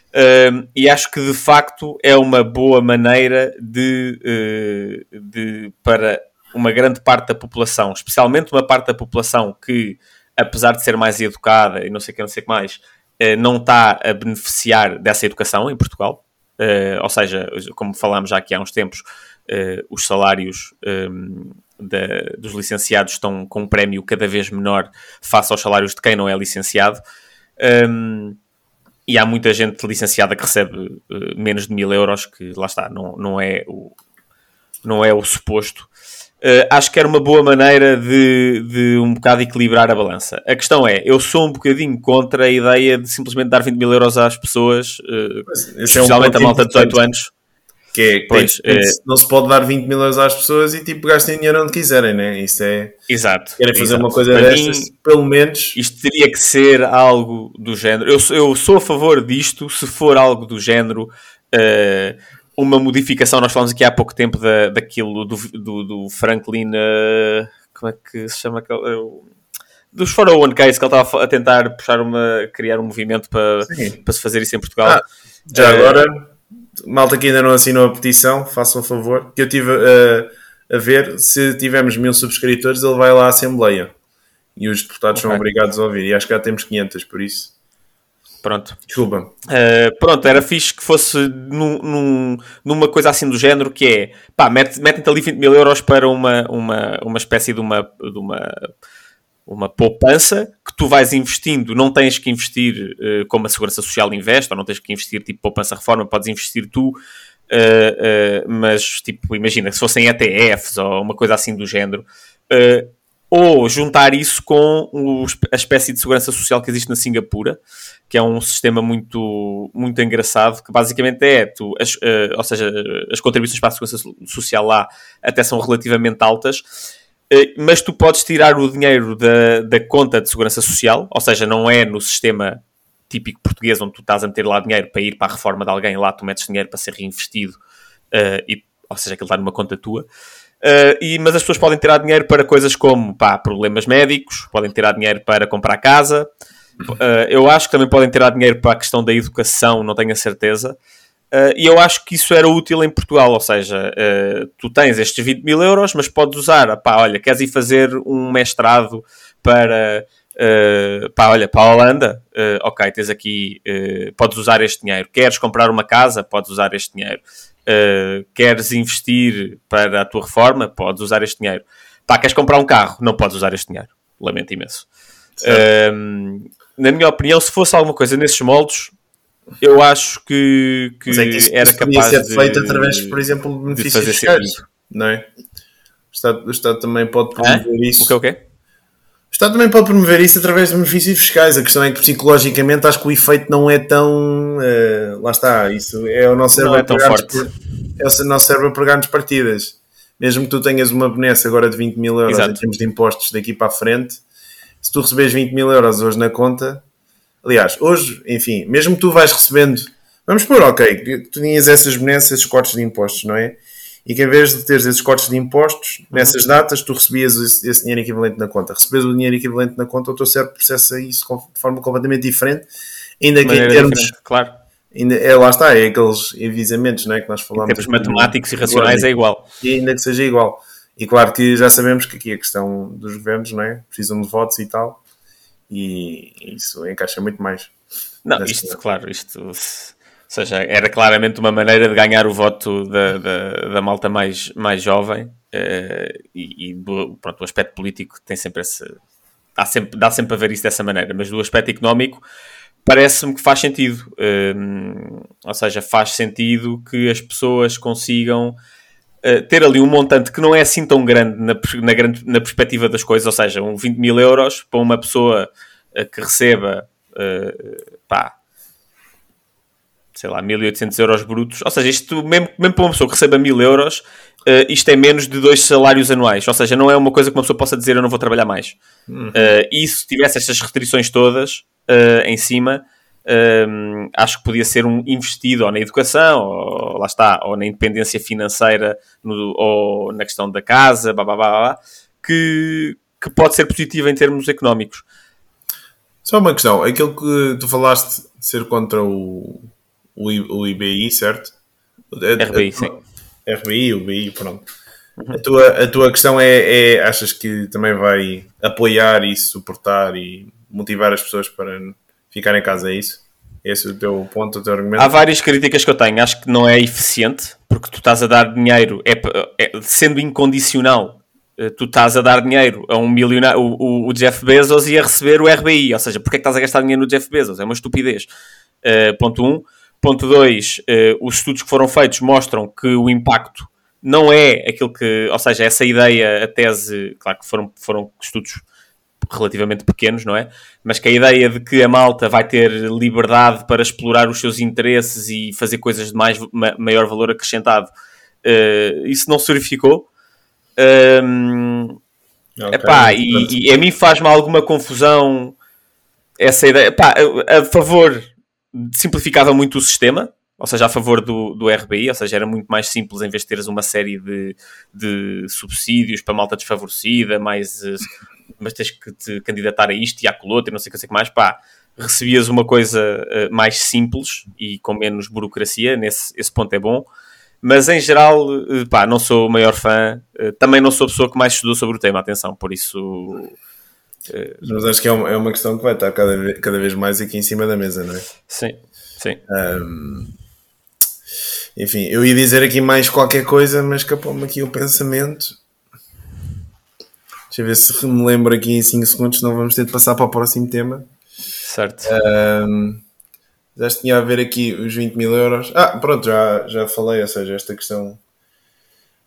S2: Uh, e acho que de facto é uma boa maneira de, uh, de, para uma grande parte da população, especialmente uma parte da população que, apesar de ser mais educada e não sei o que, não sei o que mais, não está a beneficiar dessa educação em Portugal. ou seja, como falámos já aqui há uns tempos, os salários um, da, dos licenciados estão com um prémio cada vez menor face aos salários de quem não é licenciado. Um, e há muita gente licenciada que recebe uh, menos de mil euros, que lá está, não, não, é, o, não é o suposto. Uh, acho que era uma boa maneira de, de um bocado equilibrar a balança. A questão é, eu sou um bocadinho contra a ideia de simplesmente dar 20 mil euros às pessoas, uh, especialmente é um a malta de 18 anos.
S1: Que é, pois, é, não se pode dar 20 mil euros às pessoas e tipo gastem dinheiro onde quiserem, né? Isso é.
S2: Exato.
S1: Querem fazer
S2: exato.
S1: uma coisa Para destas, mim, pelo menos.
S2: Isto teria que ser algo do género. Eu, eu sou a favor disto se for algo do género. Uh, uma modificação, nós falamos aqui há pouco tempo da, daquilo do, do, do Franklin. Uh, como é que se chama aquele. Uh, dos 401 Case que ele estava a tentar puxar uma. criar um movimento para, para se fazer isso em Portugal. Ah,
S1: já agora malta que ainda não assinou a petição, façam o favor, que eu tive a, a ver, se tivermos mil subscritores, ele vai lá à Assembleia. E os deputados okay. são obrigados a ouvir. E acho que já temos 500, por isso.
S2: Pronto.
S1: Desculpa.
S2: Uh, pronto, era fixe que fosse num, num, numa coisa assim do género que é, pá, metem-te mete ali 20 mil euros para uma, uma, uma espécie de uma, de uma uma poupança que tu vais investindo, não tens que investir uh, como a Segurança Social investe, ou não tens que investir tipo poupança reforma, podes investir tu, uh, uh, mas tipo, imagina, se fossem ETFs ou uma coisa assim do género, ou juntar isso com o, a espécie de segurança social que existe na Singapura, que é um sistema muito, muito engraçado, que basicamente é, tu, as, ou seja, as contribuições para a segurança social lá até são relativamente altas, eh, mas tu podes tirar o dinheiro da, da conta de segurança social, ou seja, não é no sistema típico português onde tu estás a meter lá dinheiro para ir para a reforma de alguém, lá tu metes dinheiro para ser reinvestido, uh, e, ou seja, aquilo está numa conta tua. Uh, e, mas as pessoas podem tirar dinheiro para coisas como pá, problemas médicos, podem tirar dinheiro para comprar casa. Uh, eu acho que também podem tirar dinheiro para a questão da educação, não tenho a certeza. Uh, e eu acho que isso era útil em Portugal, ou seja, tu tens estes 20 mil euros, mas podes usar, pá, olha, queres ir fazer um mestrado para, uh, pá, olha, para a Holanda, uh, ok, tens aqui, podes usar este dinheiro. Queres comprar uma casa, podes usar este dinheiro. queres investir para a tua reforma, podes usar este dinheiro. Pá, queres comprar um carro, não podes usar este dinheiro. Lamento imenso. na minha opinião, se fosse alguma coisa nesses moldes, eu acho que, que, é que era capaz
S1: ser de, feito através, por exemplo, de benefícios de fiscais, não é? O Estado, o Estado também pode promover
S2: é?
S1: isso.
S2: O que é o quê?
S1: Estado também pode promover isso através de benefícios fiscais. A questão é que psicologicamente acho que o efeito não é tão. Uh, lá está, isso é o nosso cérebro,
S2: é tão forte.
S1: É o nosso cérebro a pregar-nos partidas. Mesmo que tu tenhas uma benesse agora de 20 mil euros Exato. em termos de impostos daqui para a frente, se tu receberes 20 mil euros hoje na conta, Aliás, hoje, enfim, mesmo que tu vais recebendo, vamos pôr, ok, tu tinhas essas benesses, esses cortes de impostos, não é? E que em vez de teres esses cortes de impostos, uhum. nessas datas, tu recebias esse, dinheiro equivalente na conta. Recebes o dinheiro equivalente na conta, o teu cérebro processa isso de forma completamente diferente, ainda que em termos.
S2: Claro.
S1: Ainda, é, lá está, é aqueles avisamentos não é, que nós falamos.
S2: Em termos matemáticos e racionais é igual.
S1: E ainda que seja igual. E claro que já sabemos que aqui a questão dos governos não é? precisam de votos e tal e isso encaixa muito mais.
S2: Não, isto, claro, isto. Ou seja, era claramente uma maneira de ganhar o voto da, da, da malta mais, mais jovem uh, e, e pronto, o aspecto político tem sempre esse. Dá sempre, dá sempre a ver isso dessa maneira, mas do aspecto económico parece-me que faz sentido. Uh, ou seja, faz sentido que as pessoas consigam uh, ter ali um montante que não é assim tão grande na, na, grande, na perspectiva das coisas, ou seja, um 20 mil euros para uma pessoa uh, que receba, uh, pá, sei lá, 1800 euros brutos, ou seja, isto mesmo, mesmo para uma pessoa que receba 1000 euros, uh, isto é menos de dois salários anuais, ou seja, não é uma coisa que uma pessoa possa dizer eu não vou trabalhar mais. Uhum. Uh, e se tivesse estas restrições todas uh, em cima, acho que podia ser um investido ou na educação, ou lá está, ou na independência financeira, no, ou na questão da casa, blá, blá, blá, blá, que, que pode ser positivo em termos económicos.
S1: Só uma questão, aquilo que tu falaste de ser contra o, o, o IBI, certo?
S2: RBI, sim.
S1: RBI, o BI, pronto. Uhum. A, tua, a tua questão é, é, achas que também vai apoiar e suportar e motivar as pessoas para ficar em casa, é isso? Esse é o teu ponto, o teu argumento?
S2: Há várias críticas que eu tenho. Acho que não é eficiente, porque tu estás a dar dinheiro, é, é sendo incondicional, eh, tu estás a dar dinheiro a um milionário, o, o, Jeff Bezos ia receber o RBI, ou seja, porque é que estás a gastar dinheiro no Jeff Bezos? É uma estupidez. Uh, ponto 1. Um. Ponto 2, uh, eh, os estudos que foram feitos mostram que o impacto não é aquilo que, ou seja, essa ideia, a tese, claro que foram, foram estudos relativamente pequenos, não é? Mas que a ideia de que a malta vai ter liberdade para explorar os seus interesses e fazer coisas de mais, ma, maior valor acrescentado, uh, isso não se verificou. Um, okay, epá, e, e, a mim faz-me alguma confusão essa ideia. Epá, a favor simplificava muito o sistema, ou seja, a favor do, do RBI, ou seja, era muito mais simples em vez de teres uma série de, de subsídios para malta desfavorecida, mais, eh, mas tens que te candidatar a isto e àquilo outro e não sei o que, mais, pá, recebias uma coisa uh, mais simples e com menos burocracia, nesse esse ponto é bom, mas em geral, uh, pá, não sou o maior fã, também não sou a pessoa que mais estudou sobre o tema, atenção, por isso
S1: mas acho que é uma, é uma questão que vai estar cada vez, cada vez mais aqui em cima da mesa, não é?
S2: Sim, sim.
S1: Um, enfim, eu ia dizer aqui mais qualquer coisa, mas escapou-me aqui o pensamento. Deixa eu ver se me lembro aqui em 5 segundos, senão vamos ter de passar para o próximo tema.
S2: Certo.
S1: Um, já tinha a ver aqui os 20 mil euros. Ah, pronto, já, já falei, ou seja, esta questão.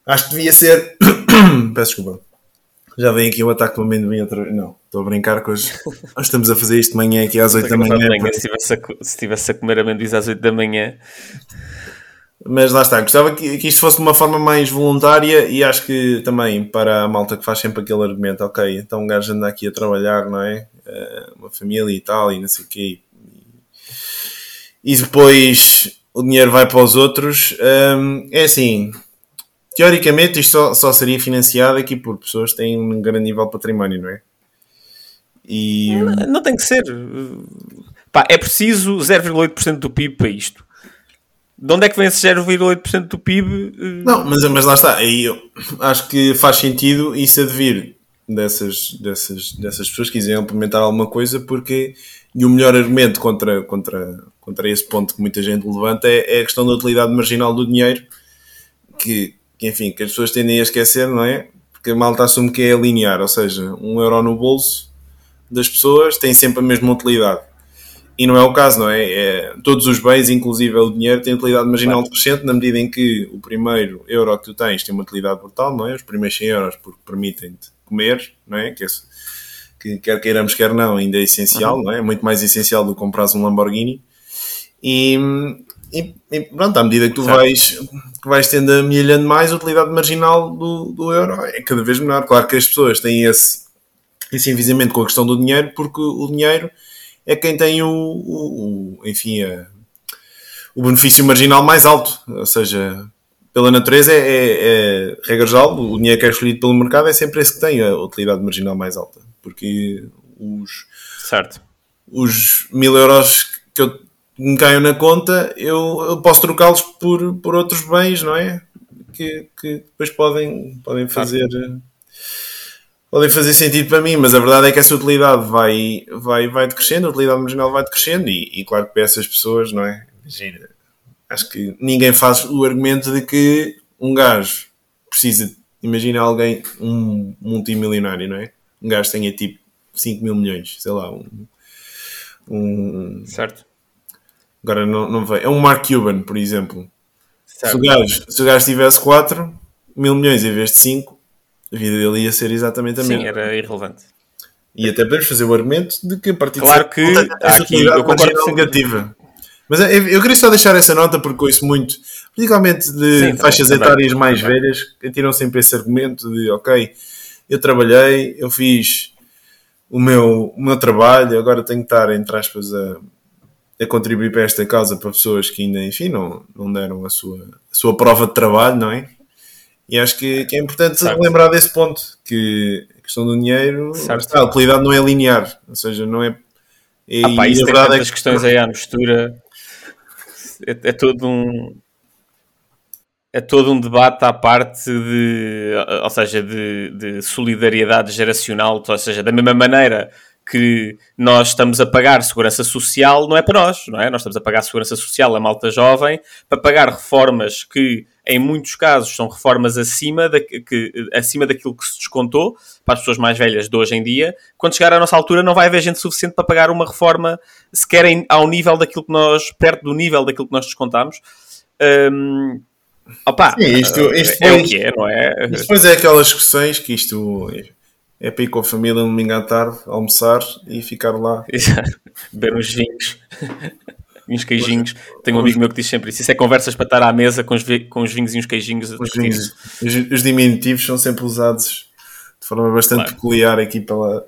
S1: Acho que devia ser. Peço desculpa. Já vem aqui o ataque do amendoim outra vez. Não, estou a brincar com hoje. Nós estamos a fazer isto de manhã aqui às 8 da manhã. manhã
S2: se, estivesse a, se estivesse a comer amendoins às 8 da manhã.
S1: Mas lá está, gostava que, que isto fosse de uma forma mais voluntária e acho que também para a malta que faz sempre aquele argumento, ok, então um gajo anda aqui a trabalhar, não é? Uh, uma família e tal, e não sei o quê. E, depois o dinheiro vai para os outros. Um, é assim, teoricamente isto só, só, seria financiado aqui por pessoas que têm um grande nível de património, não é?
S2: E... Não, não tem que ser. Pá, é preciso 0,8% do PIB para isto. De onde é que vem esse 0,8% do PIB?
S1: Não, mas, mas lá está. Aí eu acho que faz sentido isso advir dessas, dessas, dessas pessoas que quiserem implementar alguma coisa, porque e o melhor argumento contra, contra, contra esse ponto que muita gente levanta é, é a questão da utilidade marginal do dinheiro, que, que, enfim, que as pessoas tendem a esquecer, não é? Porque a malta assume que é linear, ou seja, um euro no bolso das pessoas tem sempre a mesma utilidade. E não é o caso, não é? é todos os bens, inclusive o dinheiro, têm utilidade marginal claro. decrescente na medida em que o primeiro euro que tu tens tem uma utilidade brutal, não é? Os primeiros 100 euros porque permitem-te comer, não é? Que, é, que quer queiramos, quer não, ainda é essencial, uhum. não é? Muito mais essencial do que comprar um Lamborghini. E, e, e, pronto, à medida que tu vais, que vais tendo amelhando mais, a utilidade marginal do, do euro é cada vez menor. Claro que as pessoas têm esse, esse envisamento com a questão do dinheiro, porque o dinheiro é quem tem o, o, o enfim, a, o benefício marginal mais alto. Ou seja, pela natureza, é, é, é regra geral, o dinheiro que é escolhido pelo mercado é sempre esse que tem a utilidade marginal mais alta. Porque os,
S2: certo.
S1: os mil euros que eu me caiam na conta, eu, eu posso trocá-los por, por outros bens, não é? Que, que depois podem, podem fazer. Podem fazer sentido para mim, mas a verdade é que essa utilidade vai, vai, vai decrescendo, a utilidade marginal vai decrescendo, e, e claro que para essas pessoas, não é? Imagina, acho que ninguém faz o argumento de que um gajo precisa, imagina alguém, um multimilionário, não é? Um gajo tenha tipo 5 mil milhões, sei lá, um, um
S2: certo
S1: Agora não, não vem. É um Mark Cuban, por exemplo. Se o, gajo, se o gajo tivesse 4, mil milhões em vez de 5, a vida dele ia ser exatamente a mesma.
S2: Sim, era irrelevante.
S1: E até podemos fazer o argumento de que a partir
S2: Claro
S1: de
S2: que
S1: essa
S2: aqui eu concordo
S1: marginal negativa. Mas eu, eu queria só deixar essa nota porque ouço muito, particularmente de
S2: Sim,
S1: faixas
S2: também,
S1: etárias
S2: também,
S1: mais
S2: também.
S1: velhas, que tiram sempre esse argumento de ok, eu trabalhei, eu fiz o meu, o meu trabalho, agora tenho que estar, entre aspas, a, a contribuir para esta causa para pessoas que ainda, enfim, não, não deram a sua, a sua prova de trabalho, não é? E acho que, que é importante
S2: Certo.
S1: lembrar desse ponto, que a questão do dinheiro, está, a utilidade não é linear, ou seja, não é. E,
S2: Ah, pá, isso tem
S1: verdade é
S2: tantas
S1: que-
S2: questões aí à mistura. É, é todo um. É todo um debate à parte de. Ou seja, de, de solidariedade geracional. Ou seja, da mesma maneira que nós estamos a pagar segurança social, não é para nós, não é? Nós estamos a pagar segurança social a malta jovem para pagar reformas que, em muitos casos, são reformas acima, da, que, acima daquilo que se descontou para as pessoas mais velhas de hoje em dia. Quando chegar à nossa altura, não vai haver gente suficiente para pagar uma reforma sequer em- ao nível daquilo que nós, perto do nível daquilo que nós descontamos. Hum, opá,
S1: Sim, isto- isto
S2: é
S1: foi-
S2: o que é, não é?
S1: Isto depois é aquelas discussões que isto é, para ir com a família um domingo à tarde, almoçar e ficar lá.
S2: Beber uns vinhos, uns queijinhos. Tenho um amigo meu que diz sempre isso. Isso é conversas para estar à mesa com os, com os vinhos e uns queijinhos.
S1: Os, vinhos- os, os diminutivos são sempre usados de forma bastante
S2: Claro.
S1: peculiar aqui pela,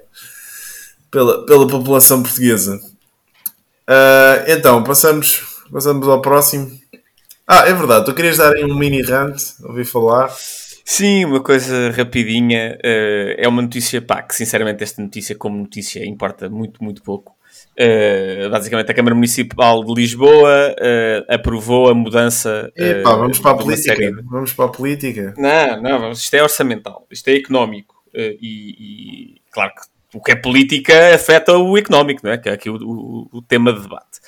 S1: pela, pela população portuguesa. Ah, então, passamos, passamos ao próximo. Ah, é verdade, tu querias dar aí um mini rant, ouvi falar.
S2: Sim, uma coisa rapidinha. eh, é uma notícia, pá, que sinceramente esta notícia, como notícia, importa muito, muito pouco. Eh, basicamente, a Câmara Municipal de Lisboa eh, aprovou a mudança.
S1: Epá, vamos para a política.
S2: de-
S1: Vamos para a política.
S2: Não, não, isto é orçamental, isto é económico. e, e, claro que o que é política afeta o económico, não é? Que é aqui o, o- o tema de debate.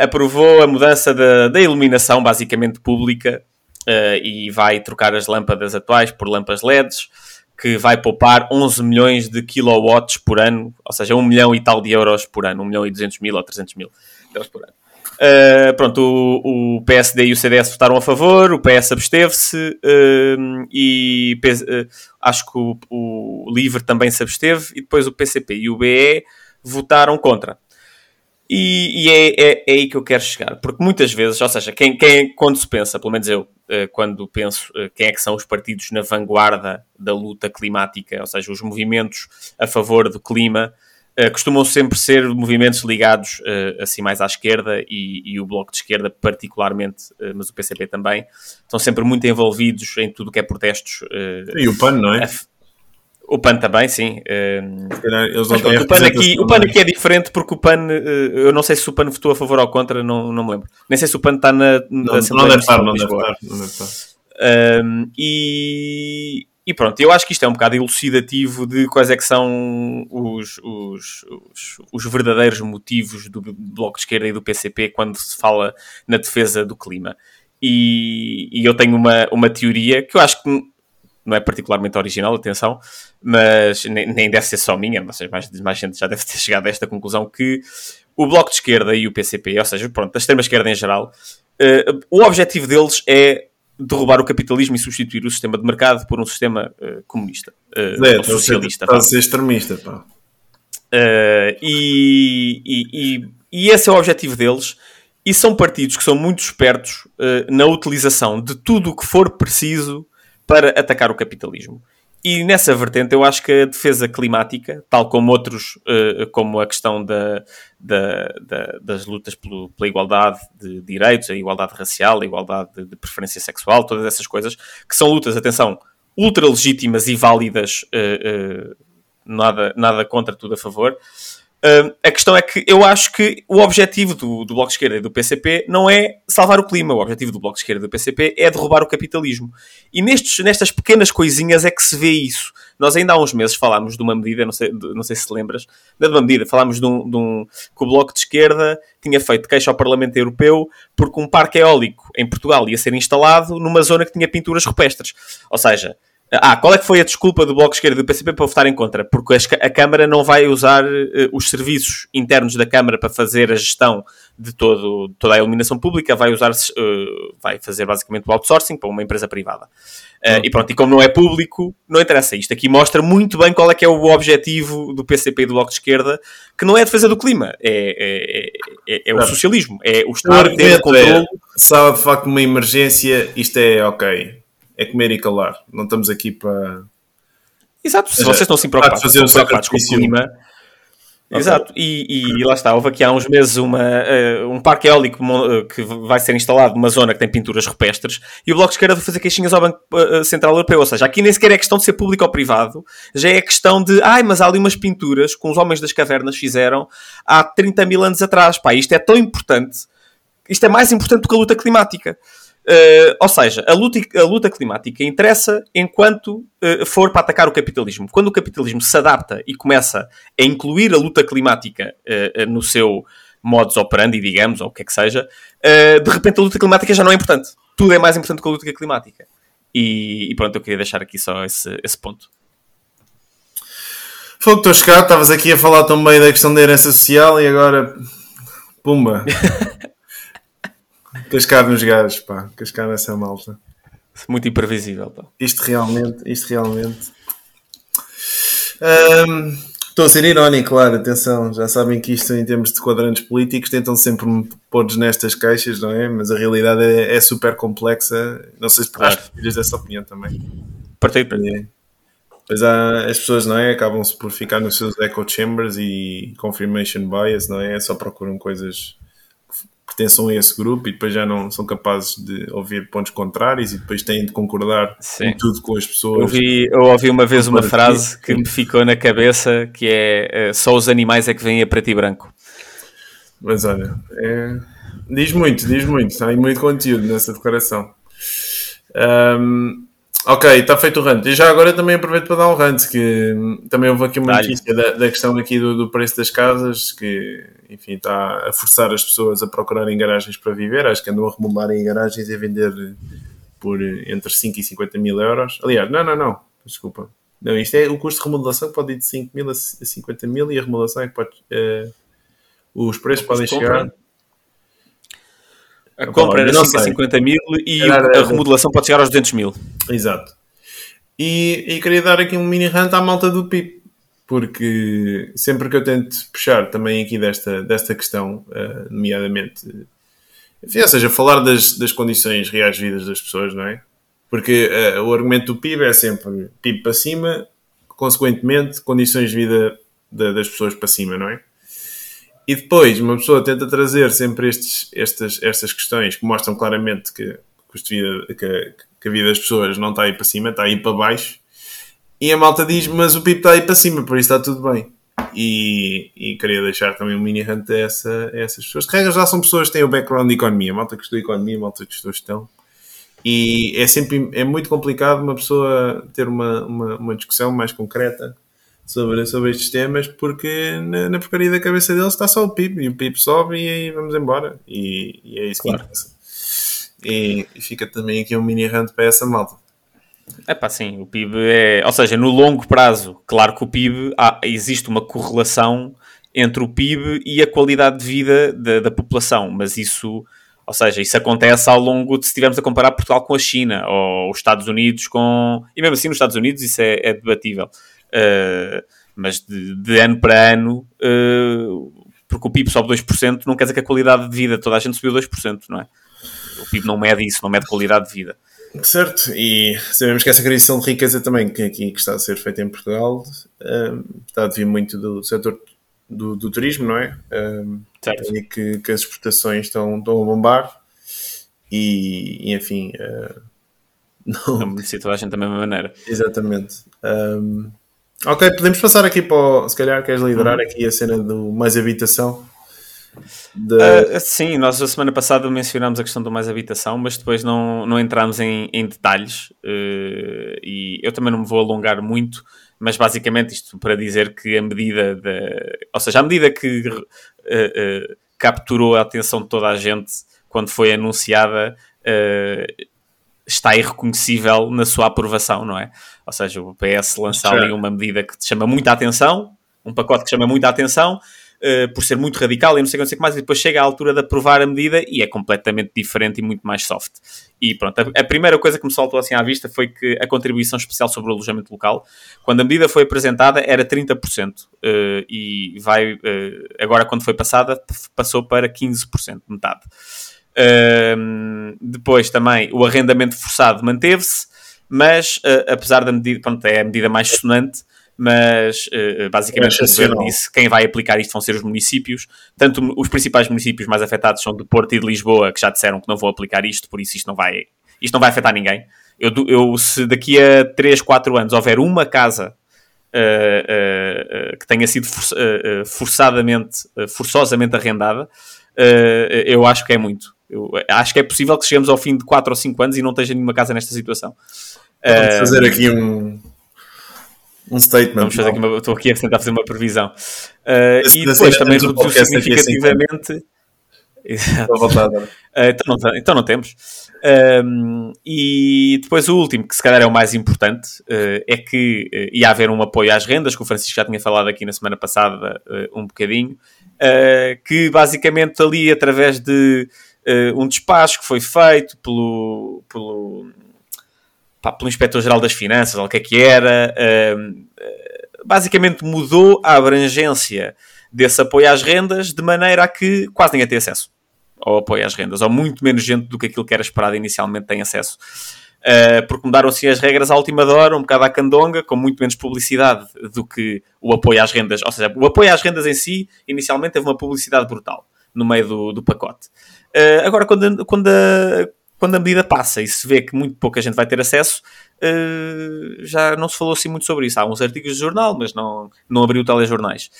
S2: Aprovou a mudança da, da iluminação, basicamente pública, eh, e vai trocar as lâmpadas atuais por lâmpadas LEDs, que vai poupar 11 milhões de kilowatts por ano, ou seja, 1 milhão e tal de euros por ano, 1 milhão e 200 mil ou 300 mil euros por ano. Uh, pronto, o, o PSD e o CDS votaram a favor, o PS absteve-se uh, e uh, acho que o, o LIVRE também se absteve e depois o PCP e o BE votaram contra. E, e é, é, é aí que eu quero chegar, porque muitas vezes, ou seja, quem, quem, quando se pensa, pelo menos eu, eh, quando penso eh, quem é que são os partidos na vanguarda da luta climática, ou seja, os movimentos a favor do clima, eh, costumam sempre ser movimentos ligados assim mais à esquerda e, e o Bloco de Esquerda particularmente, mas o PCP também, estão sempre muito envolvidos em tudo o que é protestos.
S1: E o PAN, não é?
S2: O PAN também, sim. eh,
S1: calhar Eles não
S2: pronto, o PAN, aqui, o PAN
S1: é?
S2: aqui é diferente porque o PAN, eh, eu não sei se o PAN votou a favor ou contra, não, não me lembro. Nem sei se o PAN está na, na
S1: Não,
S2: Assembleia
S1: não deve estar, não
S2: de
S1: deve estar. Não deve estar.
S2: Um, e, e pronto, eu acho que isto é um bocado elucidativo de quais é que são os, os, os, os verdadeiros motivos do Bloco de Esquerda e do PCP quando se fala na defesa do clima. E, e eu tenho uma, uma teoria que eu acho que não é particularmente original, atenção, mas nem, nem deve ser só minha, mas mais, mais gente já deve ter chegado a esta conclusão que o Bloco de Esquerda e o PCP, ou seja, pronto, a extrema-esquerda em geral, eh, o objetivo deles é derrubar o capitalismo e substituir o sistema de mercado por um sistema eh, comunista,
S1: estás a ser-
S2: socialista.
S1: estás a
S2: vá.
S1: ser extremista, pá.
S2: Uh, e, e- e- e esse é o objetivo deles. E são partidos que são muito espertos uh, na utilização de tudo o que for preciso para atacar o capitalismo. E nessa vertente, eu acho que a defesa climática, tal como outros, uh, como a questão da, da- da- das lutas pelo- pela igualdade de direitos, a igualdade racial, a igualdade de, de preferência sexual, todas essas coisas, que são lutas, atenção, ultra legítimas e válidas uh, uh, nada, nada contra, tudo a favor. Uh, a questão é que eu acho que o objetivo do, do Bloco de Esquerda e do PCP não é salvar o clima. O objetivo do Bloco de Esquerda e do PCP é derrubar o capitalismo. E nestes, nestas pequenas coisinhas é que se vê isso. Nós ainda há uns meses falámos de uma medida, não sei, de- não sei se lembras, não é de uma medida, falámos de um, de um- que o Bloco de Esquerda tinha feito queixa ao Parlamento Europeu porque um parque eólico em Portugal ia ser instalado numa zona que tinha pinturas rupestres. Ou seja, Ah, qual é que foi a desculpa do Bloco de Esquerda e do PCP para votar em contra? Porque a Câmara não vai usar uh, os serviços internos da Câmara para fazer a gestão de todo, toda a iluminação pública, vai usar, uh, vai fazer basicamente o outsourcing para uma empresa privada. Uh, E pronto, e como não é público, não interessa. Isto aqui mostra muito bem qual é que é o objetivo do PCP e do Bloco de Esquerda, que não é a defesa do clima, é, é, é, é o socialismo, é o Estado ter controle. É,
S1: se há de facto uma emergência, isto é ok é comer e calar. Não estamos aqui para.
S2: Exato, se vocês estão assim preocupados, fazer estão preocupados com o clima. Okay. Exato, e, e, lá está, houve aqui há uns meses uma, uh, um parque eólico uh, que vai ser instalado numa zona que tem pinturas rupestres e o Bloco de Esquerda vai fazer queixinhas ao Banco uh, Central Europeu, ou seja, aqui nem sequer é questão de ser público ou privado, já é questão de, ai, mas há ali umas pinturas que os homens das cavernas fizeram há 30 mil anos atrás, pá, isto é tão importante, isto é mais importante do que a luta climática. Uh, ou seja, a luta, a luta climática interessa enquanto uh, for para atacar o capitalismo. Quando o capitalismo se adapta e começa a incluir a luta climática uh, no seu modus operandi, digamos, ou o que é que seja, de repente a luta climática já não é importante. Tudo é mais importante que a luta climática. E, e pronto, eu queria deixar aqui só esse, esse ponto.
S1: Fogo, estou chegado, estavas aqui a falar também da questão da herança social e agora. Pumba! Cascar nos gajos, pá. Cascar nessa malta.
S2: Muito imprevisível, pá.
S1: Isto realmente, isto realmente. Um, estou a ser irónico, claro, atenção. Já sabem que isto, em termos de quadrantes políticos, tentam sempre pôr-nos nestas caixas, não é? Mas a realidade é, é super complexa. Não sei se partilhas dessa opinião também.
S2: Partilho, partilho.
S1: Pois há, as pessoas, não é? Acabam-se por ficar nos seus echo chambers e confirmation bias, não é? Só procuram coisas pertençam a esse grupo e depois já não são capazes de ouvir pontos contrários e depois têm de concordar Sim. com tudo com as pessoas.
S2: Eu ouvi, eu ouvi uma vez uma frase que me ficou na cabeça que é só os animais é que vêm a preto e branco.
S1: Mas olha, é... diz muito, diz muito, há muito conteúdo nessa declaração. Um, Ok, está feito o rant. E já agora também aproveito para dar um rant, que também houve aqui uma notícia da, da, questão aqui do, do, preço das casas, que enfim está a forçar as pessoas a procurarem garagens para viver. Acho que andam a remodelar em garagens e a vender por entre 5 e 50 mil euros. Aliás, não, não, não, desculpa. Não, isto é o custo de remodelação que pode ir de 5 mil a 50 mil e a remodelação é que pode. Uh, os preços podem chegar.
S2: A compra era 5 a 50 mil e a remodelação pode chegar aos 200 mil.
S1: Exato. E, e queria dar aqui um mini rant à malta do PIB, porque sempre que eu tento puxar também aqui desta, desta questão, uh, nomeadamente, enfim, ou seja, falar das, das condições reais de vida das pessoas, não é? Porque uh, o argumento do PIB é sempre PIB para cima, consequentemente, condições de vida das pessoas para cima, não é? E depois uma pessoa tenta trazer sempre estes, estas, estas questões que mostram claramente que, que, a vida das pessoas não está aí para cima, está aí para baixo. E a malta diz, mas o PIB está aí para cima, por isso está tudo bem. E, e queria deixar também um mini rant a, essa, a essas pessoas. De regra já são pessoas que têm o background de economia, malta que estuda economia, malta que estuda gestão. E é sempre é muito complicado uma pessoa ter uma, uma, uma discussão mais concreta sobre, sobre estes temas porque na, na porcaria da cabeça deles está só o PIB e o PIB sobe e aí vamos embora. E, e é isso claro. que interessa. E, e, fica também aqui um mini rant para essa malta.
S2: É pá, sim, o PIB é. Ou seja, no longo prazo, claro que o PIB há, existe uma correlação entre o PIB e a qualidade de vida da, da população, mas isso. Ou seja, isso acontece ao longo de se estivermos a comparar Portugal com a China ou os Estados Unidos com. E mesmo assim, nos Estados Unidos isso é, é debatível. Uh, mas de, de, ano para ano, uh, porque o PIB sobe 2%, não quer dizer que a qualidade de vida toda a gente subiu 2%, não é? O PIB não mede isso, não mede qualidade de vida.
S1: Certo, e sabemos que essa criação de riqueza também que aqui que está a ser feita em Portugal está a vir muito do setor do, do turismo, não é? certo. E que, que, as exportações estão, estão a bombar e, enfim. Uh,
S2: não... não beneficia toda a gente da mesma maneira.
S1: Exatamente. Um, Ok, podemos passar aqui para o, se calhar queres liderar uhum. aqui a cena do mais habitação.
S2: Uh, sim, nós a semana passada mencionámos a questão do mais habitação, mas depois não, não entramos em, em detalhes uh, e eu também não me vou alongar muito, mas basicamente isto para dizer que a medida, de, ou seja, a medida que uh, capturou a atenção de toda a gente quando foi anunciada está irreconhecível na sua aprovação, não é? Ou seja, o PS lança ali uma medida que te chama muita atenção, um pacote que chama muita atenção, uh, por ser muito radical e não sei, o que mais, e depois chega à altura de aprovar a medida e é completamente diferente e muito mais soft. E pronto, a, a, primeira coisa que me saltou assim à vista foi que a contribuição especial sobre o alojamento local, quando a medida foi apresentada, era 30%, uh, e vai, uh, agora quando foi passada, passou para 15%, metade. Uh, depois também o arrendamento forçado manteve-se, mas uh, apesar da medida, pronto, é a medida mais sonante, mas uh, basicamente governo disse quem vai aplicar isto vão ser os municípios. Tanto os principais municípios mais afetados são de Porto e de Lisboa, que já disseram que não vão aplicar isto, por isso isto não vai, isto não vai afetar ninguém. Eu, eu se daqui a 3, 4 anos houver uma casa uh, uh, que tenha sido for, forçadamente, forçosamente arrendada, eu acho que é muito. Eu acho que é possível que cheguemos ao fim de 4 ou 5 anos e não esteja nenhuma casa nesta situação.
S1: Vamos fazer aqui um, um statement.
S2: Vamos fazer aqui uma, estou aqui a tentar fazer uma previsão. Uh, e depois também reduziu significativamente. uh, então, não, então não temos. Um, e depois o último, que se calhar é o mais importante, uh, é que uh, ia haver um apoio às rendas, que o Francisco já tinha falado aqui na semana passada um bocadinho, que basicamente ali através de um despacho que foi feito pelo, pelo pá, pelo Inspetor-Geral das Finanças, ou o que é que era, uh, basicamente mudou a abrangência desse apoio às rendas de maneira a que quase ninguém tem acesso ao apoio às rendas, ou muito menos gente do que aquilo que era esperado inicialmente tem acesso. Uh, porque mudaram-se as regras à última hora, um bocado à candonga, com muito menos publicidade do que o apoio às rendas. Ou seja, o apoio às rendas em si, inicialmente teve uma publicidade brutal no meio do, do pacote. Uh, agora, quando, quando, a, quando a medida passa e se vê que muito pouca gente vai ter acesso, uh, já não se falou assim muito sobre isso. Há uns artigos de jornal, mas não, não abriu telejornais.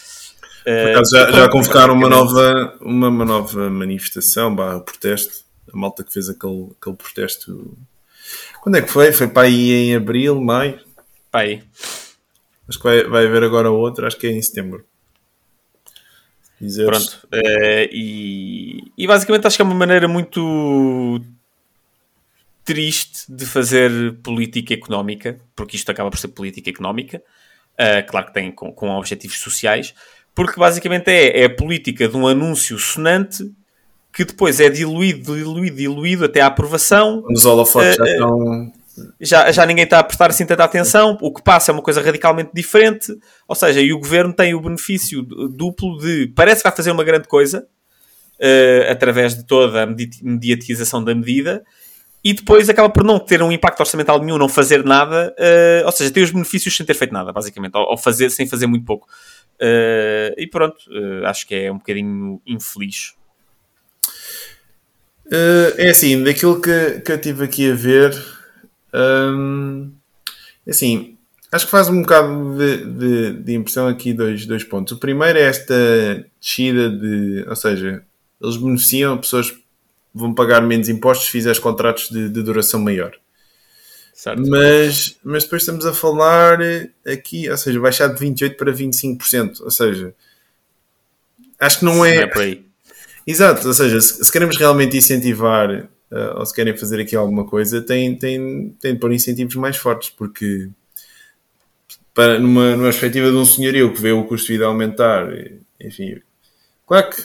S1: Uh, já, já convocaram uma nova, uma, uma nova manifestação, barra protesto. A malta que fez aquele, aquele protesto. Quando é que foi? Foi para aí em abril, maio?
S2: Para aí.
S1: Acho que vai, vai haver agora outra, acho que é em setembro.
S2: Dizeres. Pronto. Uh, e, e basicamente acho que é uma maneira muito triste de fazer política económica, porque isto acaba por ser política económica, uh, claro que tem com, com, objetivos sociais, porque basicamente é, é a política de um anúncio sonante que depois é diluído, diluído, diluído até à aprovação.
S1: Os holofotes uh, já estão.
S2: Já, já ninguém está a prestar assim tanta atenção, o que passa é uma coisa radicalmente diferente, ou seja, e o governo tem o benefício duplo de parece que vai fazer uma grande coisa uh, através de toda a mediatização da medida, e depois acaba por não ter um impacto orçamental nenhum, não fazer nada, uh, ou seja, tem os benefícios sem ter feito nada, basicamente, ou, ou fazer, sem fazer muito pouco. Uh, e pronto, uh, acho que é um bocadinho infeliz.
S1: é assim, daquilo que, que eu estive aqui a ver, um, é assim, acho que faz um bocado de, de, de, impressão aqui dois, dois pontos. O primeiro é esta descida de, ou seja, eles beneficiam pessoas vão pagar menos impostos se fizeres contratos de, de duração maior. Certo. Mas, mas depois estamos a falar aqui, ou seja, baixar de 28% para 25%. Ou seja, acho que não é.
S2: Não é por aí.
S1: Exato, ou seja, se, se queremos realmente incentivar uh, ou se querem fazer aqui alguma coisa, tem, tem, tem de pôr incentivos mais fortes, porque para, numa, numa perspectiva de um senhorio que vê o custo de vida aumentar, enfim, claro que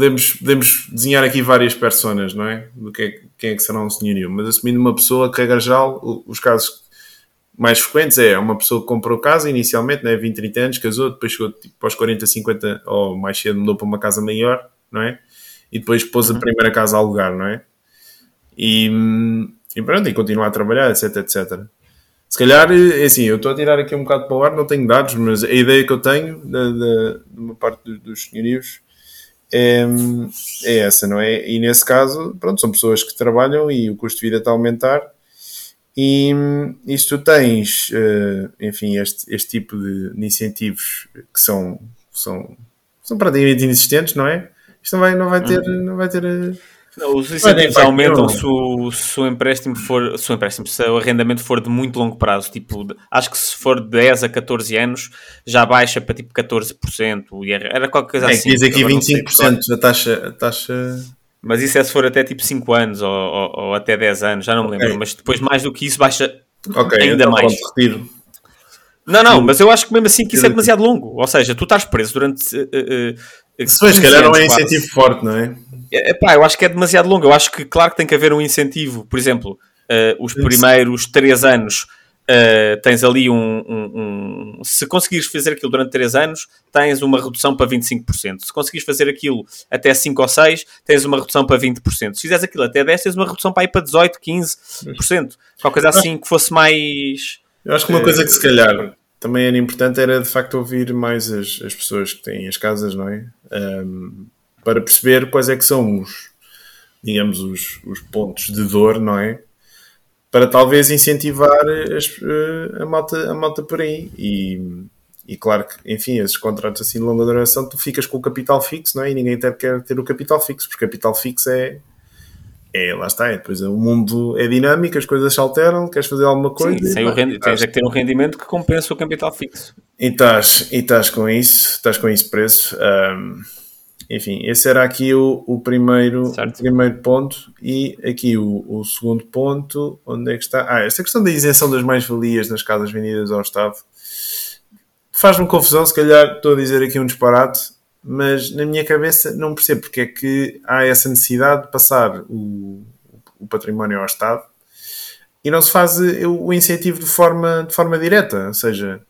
S1: podemos, podemos desenhar aqui várias personas, não é? Do que é, quem é que será um senhorio, mas assumindo uma pessoa que, regra geral, os casos mais frequentes é uma pessoa que comprou casa inicialmente, né, 20, 30 anos, casou, depois chegou tipo, aos 40, 50 ou mais cedo mudou para uma casa maior, não é? E depois pôs a uhum. primeira casa a alugar, não é? E, e pronto, e continua a trabalhar, etc, etc. Se calhar, é assim, eu estou a tirar aqui um bocado para o ar, não tenho dados, mas a ideia que eu tenho de uma parte dos senhorios é, é essa, não é? E nesse caso, pronto, são pessoas que trabalham e o custo de vida está a aumentar. E, e se tu tens, uh, enfim, este, este tipo de, de, incentivos que são, são, são praticamente inexistentes, não é? Isto não vai, não vai ter, uhum. não vai ter eh,
S2: não, os incentivos aumentam se o, se o empréstimo for, se o empréstimo, se o arrendamento for de muito longo prazo, tipo, acho que se for de 10 a 14 anos, já baixa para tipo 14%, e era qualquer coisa
S1: é,
S2: assim.
S1: Diz aqui 25% a taxa, a taxa
S2: Mas isso é se for até tipo 5 anos ou, ou, ou até 10 anos, já não me lembro.
S1: Ok.
S2: Mas depois mais do que isso baixa
S1: Ok,
S2: ainda
S1: então
S2: mais.
S1: pronto, retiro.
S2: Não, não, mas eu acho que mesmo assim que isso é demasiado longo. Ou seja, tu estás preso durante. Uh, uh,
S1: Se foi, se
S2: 15
S1: calhar não é
S2: anos quase.
S1: incentivo forte, não é?
S2: É, pá, eu acho que é demasiado longo. Eu acho que, claro, que tem que haver um incentivo. Por exemplo, uh, os primeiros 3 anos uh, tens ali um, um- um- Se conseguires fazer aquilo durante 3 anos, tens uma redução para 25%. Se conseguires fazer aquilo até 5 ou 6, tens uma redução para 20%. Se fizeres aquilo até 10, tens uma redução para ir para 18, 15%. Qualquer coisa assim que fosse mais.
S1: Eu acho que uma coisa que se calhar também era importante era de facto ouvir mais as, as pessoas que têm as casas, não é? Ahm, para perceber quais é que são os, digamos, os, os pontos de dor, não é? Para talvez incentivar as- eh, a, malta, a malta por aí. E, e claro que, enfim, esses contratos assim de longa duração, tu ficas com o capital fixo, não é? E ninguém te- quer ter o capital fixo, porque capital fixo é. É, lá está, é, depois o mundo é dinâmico, as coisas se alteram, queres fazer alguma coisa.
S2: Sim, sem o rendi- tens é que ter um rendimento que compensa o capital fixo.
S1: E estás, e estás com isso, estás com isso preço. Ahm, enfim, esse era aqui o, o primeiro,
S2: Certo.
S1: primeiro ponto. E aqui o, o segundo ponto, onde é que está? Ah, esta questão da isenção das mais-valias nas casas vendidas ao Estado faz-me confusão. Se calhar estou a dizer aqui um disparate, mas na minha cabeça não percebo porque é que há essa necessidade de passar o, o património ao Estado e não se faz eh, o incentivo de forma, de forma direta. Ou seja,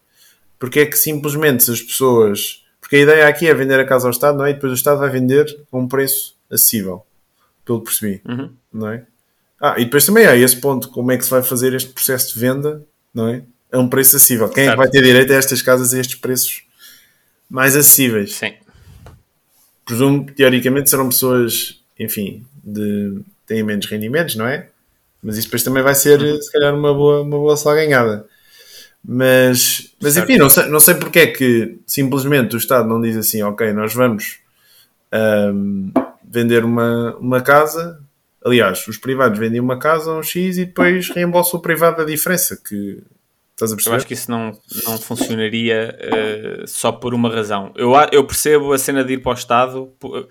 S1: porque é que simplesmente se as pessoas. Porque a ideia aqui é vender a casa ao Estado, não é? E depois o Estado vai vender a um preço acessível, pelo que percebi,
S2: Uhum.
S1: não é? Ah, e depois também há esse ponto: como é que se vai fazer este processo de venda, não é? A um preço acessível. Quem é que vai ter direito a estas casas a estes preços mais acessíveis?
S2: Sim.
S1: Presumo que teoricamente serão pessoas, enfim, de, têm menos rendimentos, não é? Mas isso depois também vai ser, se calhar, uma boa, uma boa salganhada. Mas, mas
S2: Certo.
S1: enfim, não sei, não sei porque é que simplesmente o Estado não diz assim, ok, nós vamos ahm, vender uma, uma casa. Aliás, os privados vendem uma casa a um X e depois reembolsam o privado da diferença. Que estás a
S2: Eu
S1: perceber?
S2: acho que isso não, não funcionaria eh, só por uma razão. Eu, eu percebo a cena de ir para o Estado, po-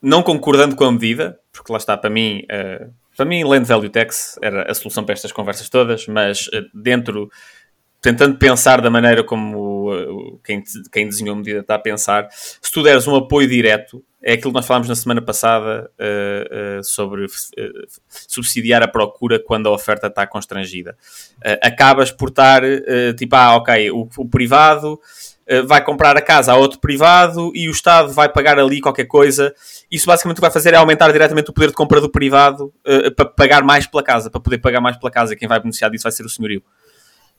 S2: não concordando com a medida, porque lá está, para mim, eh, para mim, Land Value Tax era a solução para estas conversas todas, mas eh, dentro, tentando pensar da maneira como quem, quem desenhou a medida está a pensar, se tu deres um apoio direto, é aquilo que nós falámos na semana passada eh, eh, sobre eh, subsidiar a procura quando a oferta está constrangida. Acabas por estar tipo, ah, ok, o, o privado vai comprar a casa a outro privado e o Estado vai pagar ali qualquer coisa. Isso basicamente o que vai fazer é aumentar diretamente o poder de compra do privado para pagar mais pela casa, para poder pagar mais pela casa. Quem vai beneficiar disso vai ser o senhorio.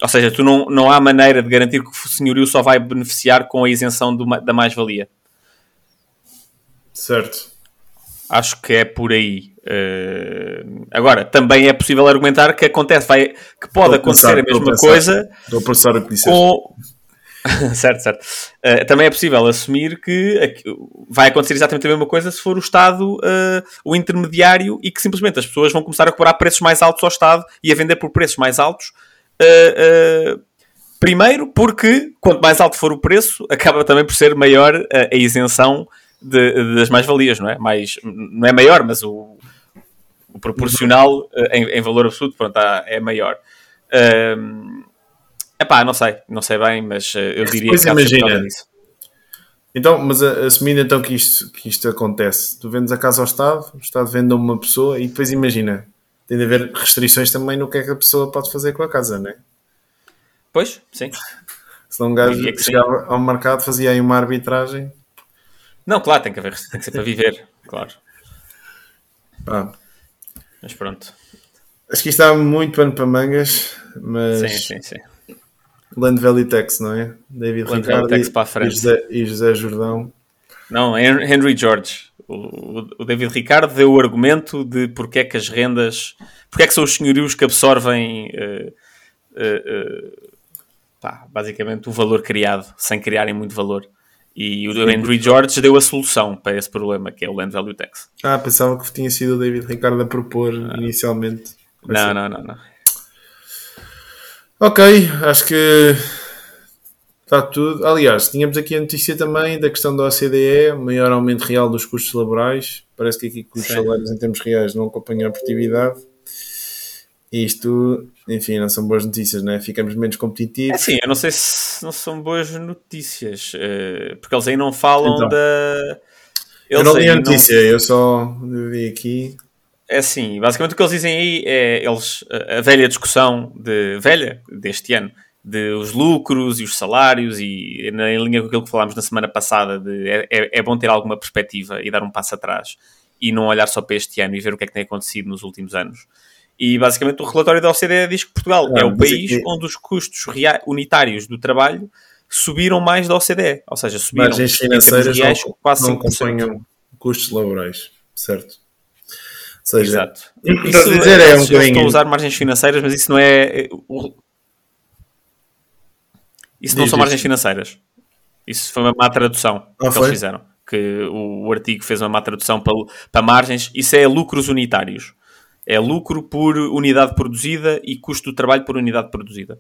S2: Ou seja, tu não, não há maneira de garantir que o senhorio só vai beneficiar com a isenção do da mais-valia.
S1: Certo.
S2: Acho que é por aí. Eh, agora, também é possível argumentar que acontece, vai, que pode
S1: pensar,
S2: acontecer a mesma
S1: pensar.
S2: coisa
S1: Estou a processar o que disseste.
S2: com. certo, certo. Eh, também é possível assumir que vai acontecer exatamente a mesma coisa se for o Estado eh, o intermediário e que simplesmente as pessoas vão começar a cobrar preços mais altos ao Estado e a vender por preços mais altos. Eh, eh, primeiro, porque quanto mais alto for o preço, acaba também por ser maior eh, a isenção de- das mais-valias, não é? Mais, não é maior, mas o, o proporcional eh, em, em valor absoluto pronto, há- é maior. Ahm, epá, não sei, não sei bem, mas eu diria
S1: Pois
S2: que
S1: imagina. Então, mas a- assumindo então que isto, que isto acontece, tu vendes a casa ao Estado, o Estado vende a uma pessoa e depois imagina, tem de haver restrições também no que é que a pessoa pode fazer com a casa, né?
S2: Pois, sim.
S1: Senão um gajo
S2: que sim.
S1: chegava ao mercado, fazia aí uma arbitragem.
S2: Não, claro, tem que haver, tem que ser para viver, claro.
S1: Pá,
S2: Mas pronto.
S1: acho que isto há muito pano para mangas, mas
S2: Sim, sim, sim.
S1: Land Valley Tax, não é? David
S2: Land
S1: Ricardo
S2: Valley Tax
S1: e-
S2: para a frente.
S1: E, José, e José Jordão.
S2: Não, Hen- Henry George. O, David Ricardo deu o argumento de porque é que as rendas. porque é que são os senhorios que absorvem. eh, eh, pá, basicamente o valor criado, sem criarem muito valor. E o Henry George deu a solução para esse problema, que é o Land Value Tax.
S1: Ah, pensava que tinha sido o David Ricardo a propor inicialmente.
S2: Não, não, não, não.
S1: Ok, acho que está tudo. Aliás, tínhamos aqui a notícia também da questão da OCDE, maior aumento real dos custos laborais. Parece que aqui os salários em termos reais não acompanham a produtividade. Isto, enfim, não são boas notícias, né? Ficamos menos competitivos.
S2: É sim, eu não sei se não são boas notícias, uh, porque eles aí não falam então, da.
S1: Eles eu não li a notícia, não... eu só vi aqui.
S2: É assim, basicamente o que eles dizem aí é eles, a velha discussão de velha deste ano de os lucros e os salários e na linha com aquilo que falámos na semana passada de é, é, é bom ter alguma perspectiva e dar um passo atrás e não olhar só para este ano e ver o que é que tem acontecido nos últimos anos. E basicamente o relatório da OCDE diz que Portugal é o país é onde os custos unitários do trabalho subiram mais da OCDE, ou seja, subiram
S1: margens financeiras reais, não, quase não acompanham custos laborais, certo?
S2: Ou seja, Exato. Isso, dizer, é um estou a usar margens financeiras, mas isso não é isso não são margens financeiras. Isso foi uma má tradução ah, que foi? eles fizeram. Que o, artigo fez uma má tradução para, para margens. Isso é lucros unitários. É lucro por unidade produzida e custo do trabalho por unidade produzida.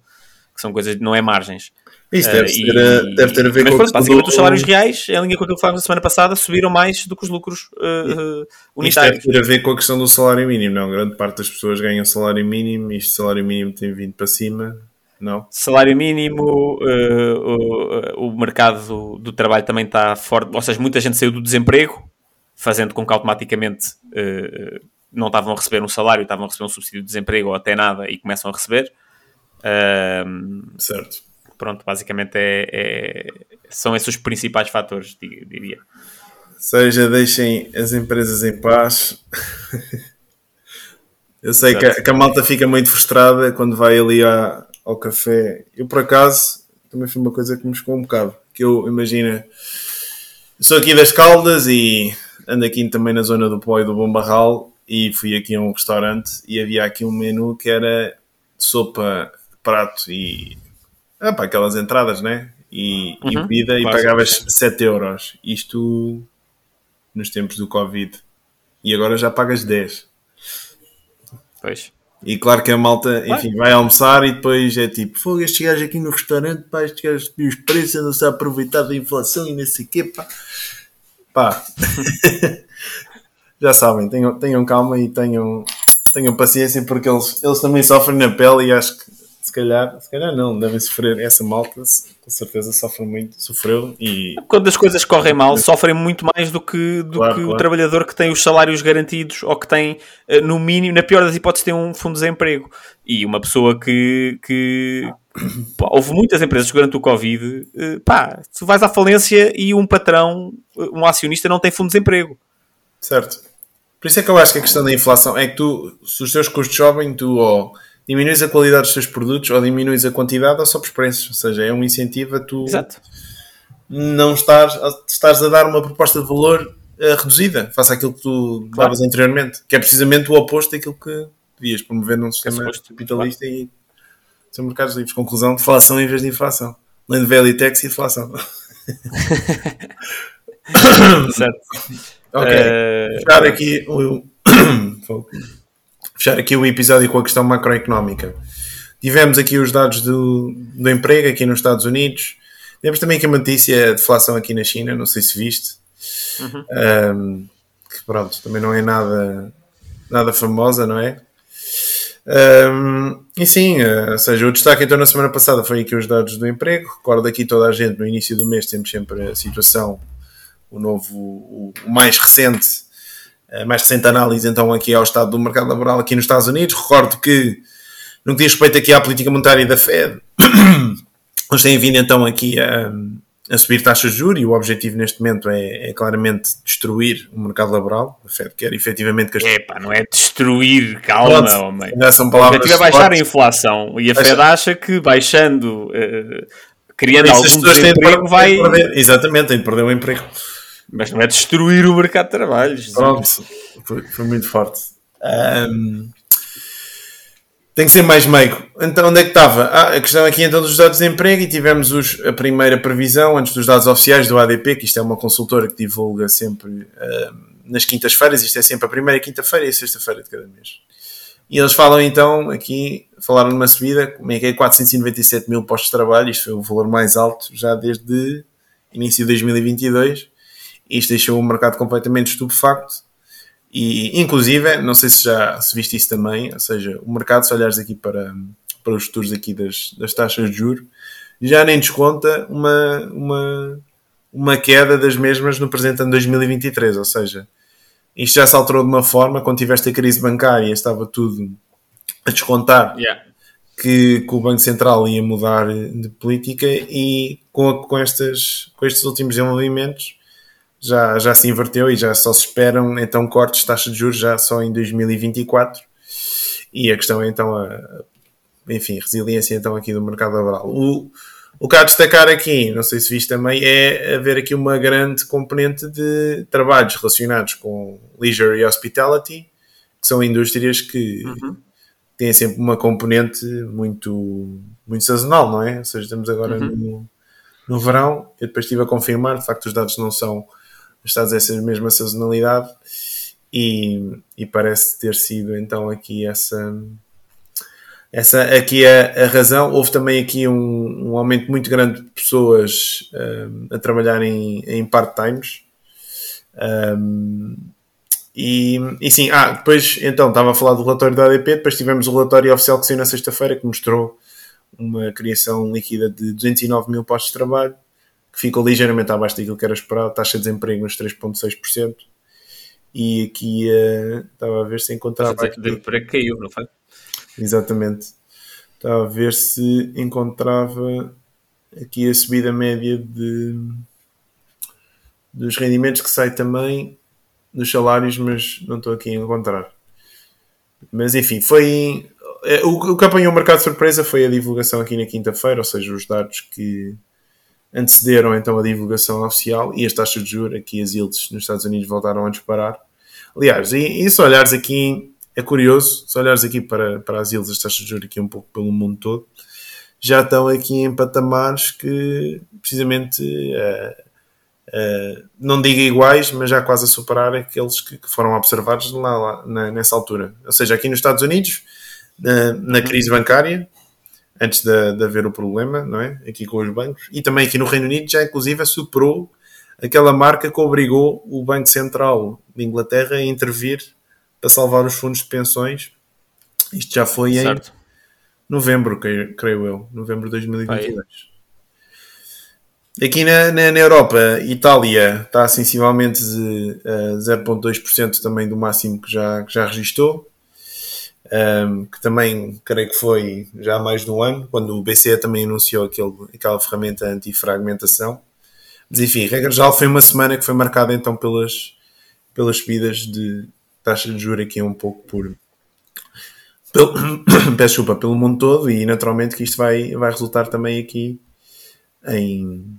S2: Que são coisas, não é margens.
S1: Isso deve, uh, ter, e, deve ter a ver
S2: com pronto, basicamente do... os salários reais, em linha com aquilo que falamos na semana passada, subiram mais do que os lucros uh, unitários.
S1: Isto deve ter a ver com a questão do salário mínimo, não? Grande parte das pessoas ganham salário mínimo e este salário mínimo tem vindo para cima não.
S2: Salário mínimo, uh, o, o mercado do, do, trabalho também está forte, ou seja, muita gente saiu do desemprego, fazendo com que automaticamente uh, não estavam a receber um salário, estavam a receber um subsídio de desemprego ou até nada e começam a receber. Uh,
S1: certo.
S2: Pronto, basicamente é, é, são esses os principais fatores, diria.
S1: Seja, deixem as empresas em paz. Eu sei que a, que a, malta fica muito frustrada quando vai ali à, ao café. Eu, por acaso, também foi uma coisa que me chocou um bocado. Que eu, imagina, sou aqui das Caldas e ando aqui também na zona do Pó e do Bom Barral e fui aqui a um restaurante e havia aqui um menu que era sopa, prato e ah, pá, aquelas entradas, né? E, uhum, e bebida e pagavas 7 euros. Isto nos tempos do Covid. E agora já pagas 10.
S2: Pois.
S1: E claro que a malta, enfim, vai almoçar e depois é tipo, fogo, estes gajos aqui no restaurante, pá, estes gajos os preços, não-se a aproveitar da inflação e não sei o quê, pá. Pá. Já sabem, tenham, tenham calma e tenham, tenham paciência porque eles, eles também sofrem na pele e acho que se calhar, se calhar não, devem sofrer. Essa malta com certeza sofre muito, sofreu e.
S2: Quando as coisas correm mal, sofrem muito mais do que, do claro, que claro. o trabalhador que tem os salários garantidos ou que tem, eh, no mínimo, na pior das hipóteses, tem um fundo de desemprego. E uma pessoa que. que pá, houve muitas empresas durante o Covid, eh, pá, tu vais à falência e um patrão, um acionista, não tem fundo de desemprego.
S1: Certo. Por isso é que eu acho que a questão da inflação é que tu, se os teus custos sobem, tu ou diminuis a qualidade dos teus produtos ou diminuis a quantidade ou só os preços. Ou seja, é um incentivo a tu
S2: Exato.
S1: não estás, estás a dar uma proposta de valor uh, reduzida face àquilo que tu claro. davas anteriormente, que é precisamente o oposto daquilo que devias promover num sistema é capitalista claro. e ser mercados livres. Conclusão, deflação em vez de inflação. Land Value Tax e inflação.
S2: certo.
S1: Ok. Uh... Fechar aqui o fechar aqui o episódio com a questão macroeconómica. Tivemos aqui os dados do, do emprego aqui nos Estados Unidos. Temos também aqui uma notícia de deflação aqui na China, não sei se viste. Uhum. Um, que pronto, também não é nada, nada famosa, não é? Um, e sim, uh, ou seja, o destaque então na semana passada foi aqui os dados do emprego. Recordo aqui toda a gente, no início do mês temos sempre a situação, o novo, o, o mais recente mais recente análise então aqui ao estado do mercado laboral aqui nos Estados Unidos. Recordo que no que diz respeito aqui à política monetária da Fed, eles têm vindo então aqui a, a subir taxas de juros e o objetivo neste momento é, é, claramente destruir o mercado laboral. A Fed quer efetivamente que as...
S2: Epá, não é destruir, calma, Pronto, homem.
S1: São palavras. O
S2: objetivo é baixar a inflação e a Fed acha que baixando, uh, criando algum desemprego vai...
S1: Perder, exatamente, tem de perder o emprego.
S2: Mas não é destruir o mercado de trabalho.
S1: Pronto, foi, foi, muito forte. Um, tem que ser mais meigo. Então, onde é que estava? Ah, a questão aqui então dos dados de emprego e tivemos os, a primeira previsão antes dos dados oficiais do ADP, que isto é uma consultora que divulga sempre nas quintas-feiras, isto é sempre a primeira quinta-feira e a sexta-feira de cada mês. E eles falam então aqui, falaram numa subida, como é que é 497 mil postos de trabalho, isto foi o valor mais alto já desde início de 2022. Isto deixou o mercado completamente estupefacto. E, inclusive, não sei se já se viste isso também, ou seja, o mercado, se olhares aqui para, para os futuros aqui das, das taxas de juros, já nem desconta uma, uma, uma queda das mesmas no presente ano 2023, ou seja, isto já se alterou de uma forma, quando tiveste a crise bancária estava tudo a descontar
S2: Yeah.
S1: que, que o Banco Central ia mudar de política e com, com, estas, com estes últimos desenvolvimentos já, já se inverteu e já só se esperam então cortes de taxa de juros já só em 2024 e a questão é então a, enfim, resiliência então aqui do mercado laboral. O, o que há a destacar aqui, não sei se viste também, é haver aqui uma grande componente de trabalhos relacionados com leisure e hospitality, que são indústrias que têm sempre uma componente muito, muito sazonal, não é? Ou seja, estamos agora no, no verão, eu depois estive a confirmar, de facto os dados não são ajustados a essa mesma sazonalidade e, e parece ter sido então aqui essa essa aqui é a razão. Houve também aqui um, um aumento muito grande de pessoas um, a trabalhar em, em part-times. Um, e, e sim, ah, depois então estava a falar do relatório da ADP, depois tivemos o relatório oficial que saiu na sexta-feira que mostrou uma criação líquida de 209 mil postos de trabalho, que ficou ligeiramente abaixo daquilo que era esperado, taxa de desemprego nos 3,6%. E aqui uh, estava a ver se encontrava. Aqui-
S2: de emprego caiu, não foi?
S1: Exatamente. Estava a ver se encontrava aqui a subida média de dos rendimentos que sai também dos salários, mas não estou aqui a encontrar. Mas enfim, foi eh, o, o que apanhou o mercado de surpresa foi a divulgação aqui na quinta-feira, ou seja, os dados que antecederam então a divulgação oficial e as taxas de juros, aqui as yields nos Estados Unidos voltaram a disparar. Aliás, e, e se olhares aqui, é curioso, se olhares aqui para, para as yields, as taxas de juros aqui um pouco pelo mundo todo, já estão aqui em patamares que precisamente eh, eh, não digo iguais, mas já quase a superar aqueles que, que foram observados lá, lá na- nessa altura. Ou seja, aqui nos Estados Unidos, na, na crise bancária, antes de, de haver o problema, não é? Aqui com os bancos, e também aqui no Reino Unido já inclusive superou aquela marca que obrigou o Banco Central de Inglaterra a intervir para salvar os fundos de pensões. Isto já foi em
S2: Certo.
S1: novembro, creio, eu, novembro de 2022. Aqui na, na, na Europa, Itália está sensivelmente de, uh, 0,2% também do máximo que já, que já registou, um, que também creio que foi já há mais de um ano, quando o BCE também anunciou aquele, aquela ferramenta anti-fragmentação. Mas enfim, regra geral, foi uma semana que foi marcada então pelas, pelas subidas de taxa de juros aqui um pouco por, pelo, peço desculpa, pelo mundo todo e naturalmente que isto vai, vai resultar também aqui em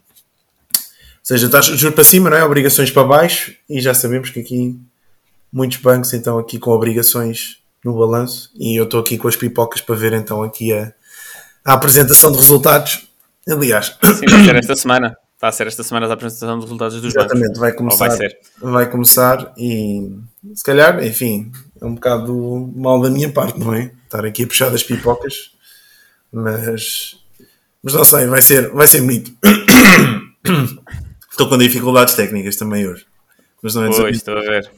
S1: ou seja, taxa de juros para cima, não é? Obrigações para baixo e já sabemos que aqui muitos bancos então aqui com obrigações no balanço e eu estou aqui com as pipocas para ver então aqui a, a apresentação de resultados. Aliás,
S2: Sim, vai ser esta semana. Está a ser esta semana a apresentação dos resultados dos bancos.
S1: Exatamente, vai
S2: Ou
S1: começar,
S2: vai ser.
S1: vai começar e se calhar, enfim, é um bocado mal da minha parte, não é? Estar aqui a puxar das pipocas, mas, mas não sei, vai ser, vai ser bonito. Estou com dificuldades técnicas também hoje, mas não é
S2: Pois, estou a ver.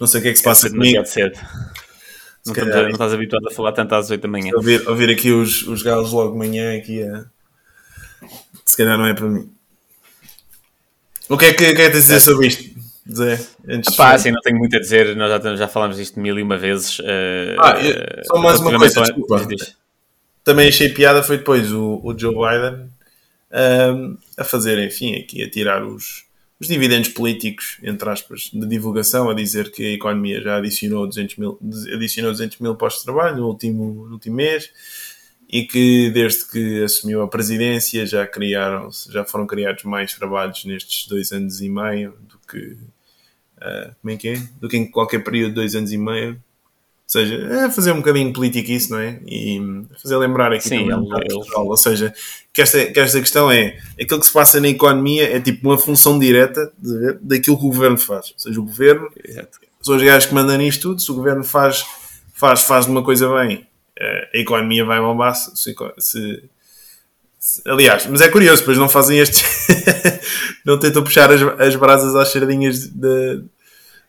S1: Não sei o que é que se passa
S2: Foi
S1: comigo.
S2: cedo. Não,
S1: calhar.
S2: não estás habituado a falar tanto às 8 da manhã.
S1: Ouvir, ouvir aqui os, os galos logo de manhã aqui a... se calhar não é para mim. O que é que, que é dizer sobre isto, Zé? Antes de-
S2: assim, não tenho muito a dizer, nós já, já falámos disto mil e uma vezes. eh,
S1: Ah, eu- só mais uma coisa, desculpa.
S2: diz,
S1: também achei piada foi depois o, o Joe Biden ahm, a fazer, enfim, aqui a tirar os, os dividendos políticos, entre aspas, de divulgação, a dizer que a economia já adicionou 200 mil, adicionou 200 mil postos de trabalho no último, no último mês e que desde que assumiu a presidência já criaram já foram criados mais trabalhos nestes dois anos e meio do que ah, como é que é? do que em qualquer período de dois anos e meio seja, é fazer um bocadinho político isso, não é? E fazer lembrar aqui
S2: Sim,
S1: também
S2: ele-
S1: Portugal. Ou seja, que esta, que esta questão é aquilo que se passa na economia é tipo uma função direta de- daquilo que o governo faz. Ou seja, o governo
S2: Exato.
S1: são os gajos que mandam nisto tudo. Se o governo faz, faz, faz uma coisa bem, eh, a economia vai bombar. Se, se, aliás, mas é curioso, depois não fazem estes. não tentam puxar as, as brasas às sardinhas de,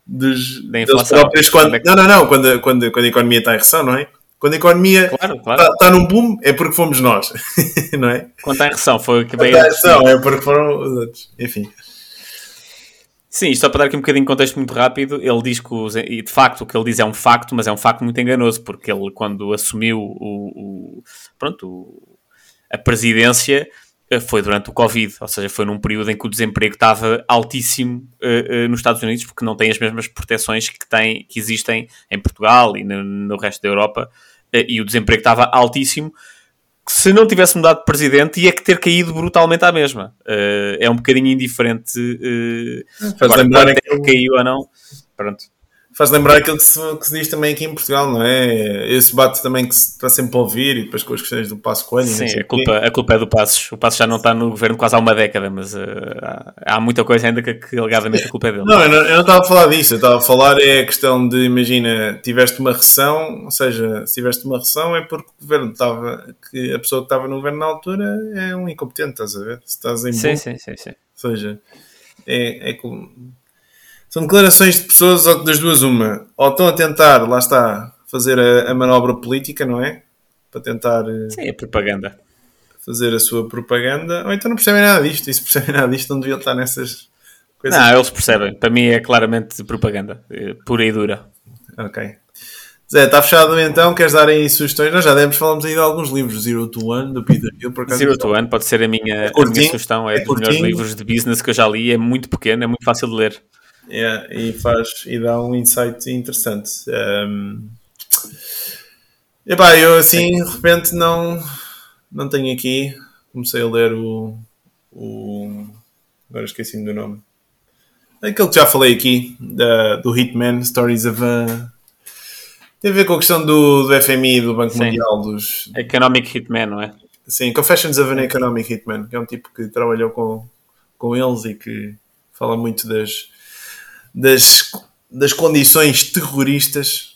S1: dos,
S2: Da inflação.
S1: próprios quando, não, não, não, quando, quando, quando a economia está em recessão, não é? Quando a economia
S2: Claro, claro.
S1: está, está num boom, é porque fomos nós, não é?
S2: Quando está em recessão, foi o que
S1: Quando
S2: veio
S1: está em recessão, é porque foram os outros. Enfim.
S2: Sim, isto só para dar aqui um bocadinho de contexto muito rápido, ele diz que, os, e de facto, o que ele diz é um facto, mas é um facto muito enganoso, porque ele, quando assumiu o, o- pronto, o- a presidência, foi durante o Covid, ou seja, foi num período em que o desemprego estava altíssimo eh, eh, nos Estados Unidos, porque não tem as mesmas proteções que, tem, que existem em Portugal e no, no resto da Europa, eh, e o desemprego estava altíssimo, se não tivesse mudado de presidente, ia que ter caído brutalmente à mesma. Eh, é um bocadinho indiferente eh,
S1: Faz
S2: Agora, quanto é que caiu ou não, pronto.
S1: Faz lembrar aquilo que se, que se diz também aqui em Portugal, não é? Esse debate também que se está sempre a ouvir e depois com as questões do passo coelho.
S2: Sim, a culpa, a culpa é do Passos. O Passos já não está no governo quase há uma década, mas eh, há, há muita coisa ainda que, que alegadamente a culpa é dele.
S1: Não, eu não, eu não estava a falar disso, eu estava a falar é a questão de, imagina, tiveste uma recessão, ou seja, se tiveste uma recessão é porque o governo estava, que a pessoa que estava no governo na altura é um incompetente, estás a ver? Se estás em
S2: sim,
S1: boom,
S2: sim, sim, sim.
S1: ou seja, é, é com- são declarações de pessoas ou das duas uma, ou estão a tentar, lá está, fazer a, a manobra política, não é? Para tentar eh,
S2: Sim, é propaganda.
S1: fazer a sua propaganda, ou então não percebem nada disto, e se percebem nada disto não deviam estar nessas coisas.
S2: Não, eles percebem. Para mim é claramente propaganda, eh, pura e dura.
S1: Ok. Zé, está fechado então? Queres dar aí sugestões? Nós já demos, falamos aí de alguns livros. Zero to One, do Peter Thiel, por acaso.
S2: Zero to One pode ser a minha, a
S1: curtinho,
S2: minha sugestão. É,
S1: é
S2: dos melhores livros de business que eu já li. É muito pequeno, é muito fácil de ler.
S1: Yeah, e faz e dá um insight interessante. Um... Epá, eu assim de repente não, não tenho aqui. Comecei a ler o, o agora esqueci-me do nome. Aquele que já falei aqui, da, do Hitman, Stories of a. Tem a ver com a questão do, do FMI e do Banco
S2: Sim.
S1: Mundial dos,
S2: Economic Hitman, não é?
S1: Sim, Confessions of an Economic Hitman, que é um tipo que trabalhou com, com eles e que fala muito das, das, das condições terroristas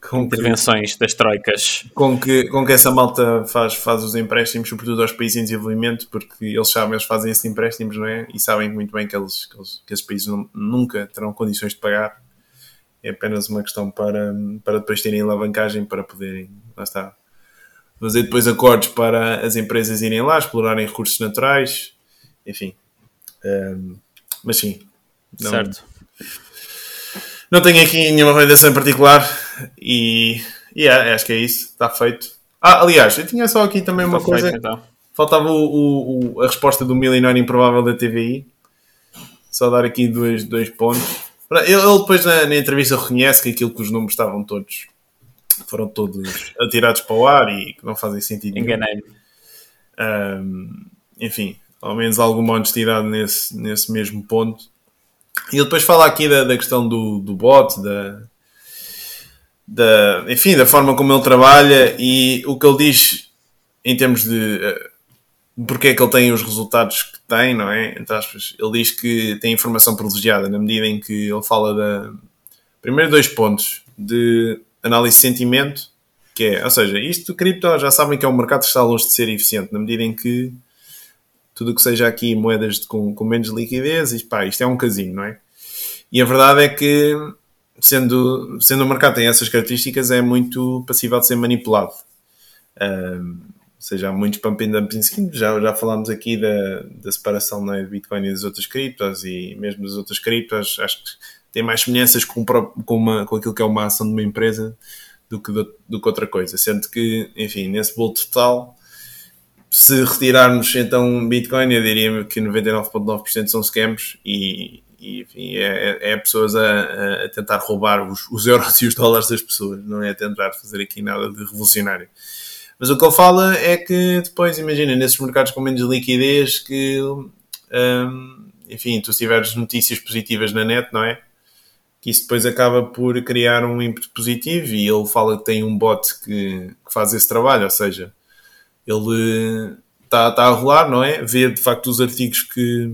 S1: com que,
S2: Intervenções das troicas.
S1: com, que, com que essa malta faz, faz os empréstimos, sobretudo aos países em desenvolvimento, porque eles sabem, eles fazem esses empréstimos, não é? E sabem muito bem que, eles, que, eles, que esses países não- nunca terão condições de pagar. É apenas uma questão para, para depois terem alavancagem para poderem, lá está, fazer depois acordos para as empresas irem lá, explorarem recursos naturais, enfim. Ahm, mas sim, não,
S2: Certo.
S1: Não tenho aqui nenhuma recomendação em particular e, é, acho que é isso, está feito. Ah, aliás, eu tinha só aqui também uma
S2: Está
S1: coisa,
S2: feito, então.
S1: faltava o, o- o- a resposta do milionário improvável da TVI, só dar aqui dois, dois pontos. Ele, depois na, na entrevista reconhece que aquilo que os números estavam todos foram todos atirados para o ar e que não fazem sentido.
S2: Enganei-me.
S1: Um, enfim, ao menos alguma honestidade nesse, nesse mesmo ponto. E ele depois fala aqui da, da questão do, do bot, da, da, enfim, da forma como ele trabalha e o que ele diz em termos de eh, porque é que ele tem os resultados que tem, não é? Entre aspas, ele diz que tem informação privilegiada na medida em que ele fala da. Primeiro, dois pontos de análise de sentimento, que é, ou seja, isto cripto já sabem que é um mercado que está longe de ser eficiente, na medida em que tudo o que seja aqui moedas com, com menos liquidez, isto, pá, isto é um casino, não é? E a verdade é que, sendo, sendo o mercado tem essas características, é muito passível de ser manipulado. Ahm, ou seja, há muitos pump and já, já falámos aqui da, da separação não é, de Bitcoin e das outras criptos e mesmo das outras criptos, acho que tem mais semelhanças com, com, uma, com aquilo que é uma ação de uma empresa do que, do, do que outra coisa. Sendo que, enfim, nesse bolo total, se retirarmos então Bitcoin, eu diria que 99,9% são scams e, e, enfim, é, é- é pessoas a, a tentar roubar os, os euros e os dólares das pessoas, não é tentar fazer aqui nada de revolucionário. Mas o que ele fala é que depois, imagina, nesses mercados com menos liquidez, que, hum, enfim, tu tiveres notícias positivas na net, não é? Que isso depois acaba por criar um ímpeto positivo e ele fala que tem um bot que, que faz esse trabalho, ou seja, ele está tá a rolar, não é? Vê de facto os artigos que,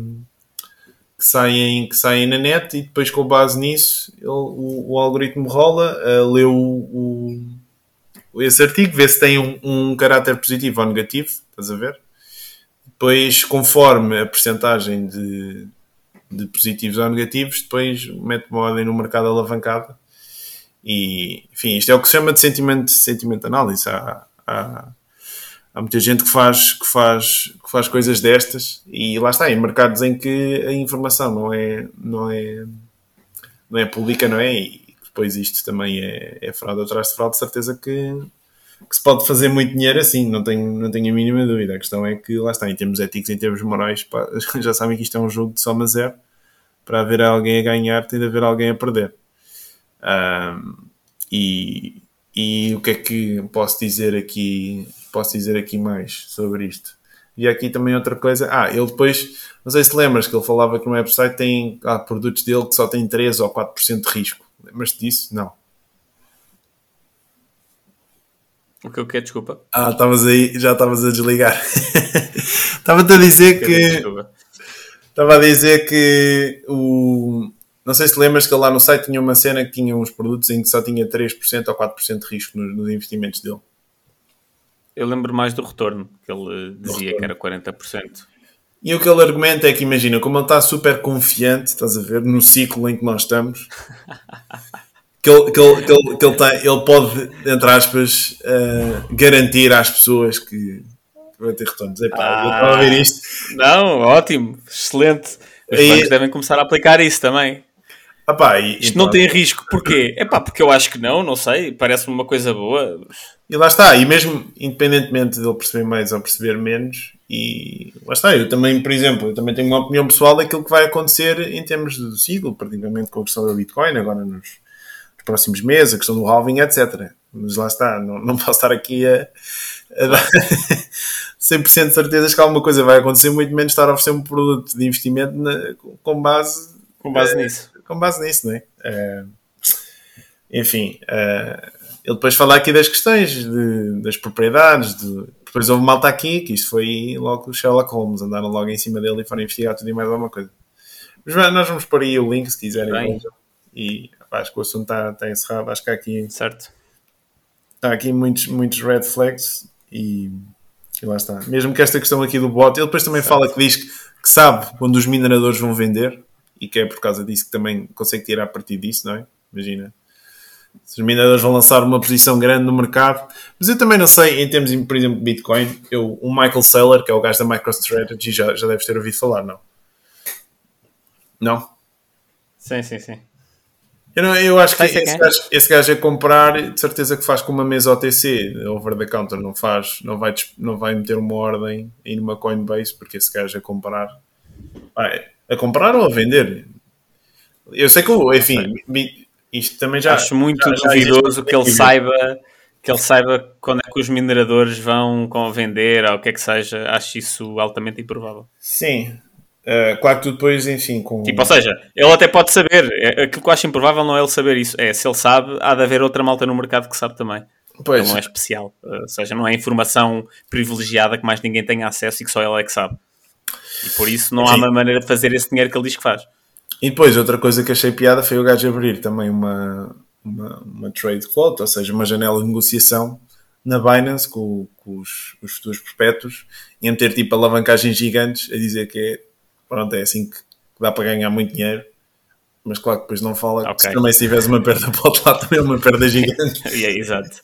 S1: que, saem, que saem na net e depois, com base nisso, ele- o, o algoritmo rola, uh, lê o, o- esse artigo, vê se tem um, um caráter positivo ou negativo, estás a ver? Depois, conforme a percentagem de, de positivos ou negativos, depois mete uma ordem no mercado alavancado. E, enfim, isto é o que se chama de sentimento, sentimento análise. Há, há, há muita gente que faz, que, faz, que faz coisas destas e lá está, em mercados em que a informação não é, não é, não é pública, não é? E depois isto também é, é fraude atrás de fraude, de certeza que, que se pode fazer muito dinheiro assim, não tenho, não tenho a mínima dúvida. A questão é que, lá está, em termos éticos, em termos morais, pá, já sabem que isto é um jogo de soma zero. Para haver alguém a ganhar, tem de haver alguém a perder. Um, e, e o que é que posso dizer aqui? Posso dizer aqui mais sobre isto? E aqui também outra coisa. Ah, ele depois, não sei se lembras que ele falava que no website tem ah, produtos dele que só têm 3 ou 4% de risco. Lembras-te disso? Não.
S2: O que eu quero, desculpa.
S1: Ah, estavas aí, já estavas a desligar. Estava-te a dizer que. Estava a dizer que o. Não sei se lembras que lá no site tinha uma cena que tinha uns produtos em que só tinha 3% ou 4% de risco nos, nos, investimentos dele.
S2: Eu lembro mais do retorno, que ele dizia que era 40%.
S1: E o que ele argumenta é que, imagina, como ele está super confiante, estás a ver, no ciclo em que nós estamos, que ele, que ele, que ele, que ele, tem, ele pode, entre aspas, uh, garantir às pessoas que vai ter retornos. Epá, ah, eu estava a ver isto.
S2: Não, ótimo, excelente. Os e... bancos devem começar a aplicar isso também.
S1: Epá, e,
S2: Isto e não tem risco, porquê? É pá, porque eu acho que não, não sei, parece-me uma coisa boa.
S1: E lá está, e mesmo independentemente dele perceber mais ou perceber menos, e lá está, eu também, por exemplo, eu também tenho uma opinião pessoal daquilo que vai acontecer em termos do ciclo, particularmente com a questão da Bitcoin, agora nos, nos próximos meses, a questão do halving, etc. Mas lá está, não, não posso estar aqui a, a dar 100% de certezas que alguma coisa vai acontecer, muito menos estar a oferecer um produto de investimento na, com base,
S2: com base é, nisso.
S1: Com base nisso, não é? é enfim, é, ele depois fala aqui das questões de, das propriedades, de, depois houve malta aqui, que isto foi logo o Sherlock Holmes, andaram logo em cima dele e foram investigar tudo e mais alguma coisa. Mas nós vamos pôr aí o link se quiserem. E acho que o assunto está, está encerrado. Acho que há aqui.
S2: Certo.
S1: Há aqui muitos, muitos red flags e, e lá está. Mesmo que esta questão aqui do bot, ele depois também certo. fala que diz que, que sabe quando os mineradores vão vender e que é por causa disso que também consegue tirar partido disso, não é? Imagina se os mineradores vão lançar uma posição grande no mercado. Mas eu também não sei, em termos, por exemplo, de Bitcoin, eu, o Michael Saylor, que é o gajo da MicroStrategy, já, já deves ter ouvido falar, não? Não?
S2: Sim, sim, sim.
S1: Eu, não, eu acho que esse gajo, esse gajo, é comprar, de certeza que faz com uma mesa OTC, over the counter, não faz, não vai, não vai meter uma ordem em uma Coinbase, porque esse gajo a comprar, vai, a comprar ou a vender. Eu sei que, enfim, isto também já.
S2: Acho muito já, duvidoso já que ele saiba que ele saiba quando é que os mineradores vão com vender ou o que é que seja. Acho isso altamente improvável.
S1: Sim. Uh, claro que tu depois, enfim, com...
S2: Tipo, ou seja, ele até pode saber. É, aquilo que eu acho improvável não é ele saber isso. É, se ele sabe, há de haver outra malta no mercado que sabe também. Pois. Ele não é especial. Uh, ou seja, não é informação privilegiada que mais ninguém tenha acesso e que só ele é que sabe. E por isso não há uma maneira de fazer esse dinheiro que ele diz que faz.
S1: E depois, outra coisa que achei piada foi o gajo abrir também uma, uma, uma trade quote, ou seja, uma janela de negociação na Binance com, com os, os futuros perpétuos e a meter tipo alavancagens gigantes a dizer que é, pronto, é assim que dá para ganhar muito dinheiro. Mas claro que depois não fala okay. se também se tivesse uma perda para o outro lado também é uma perda gigante.
S2: yeah, exato.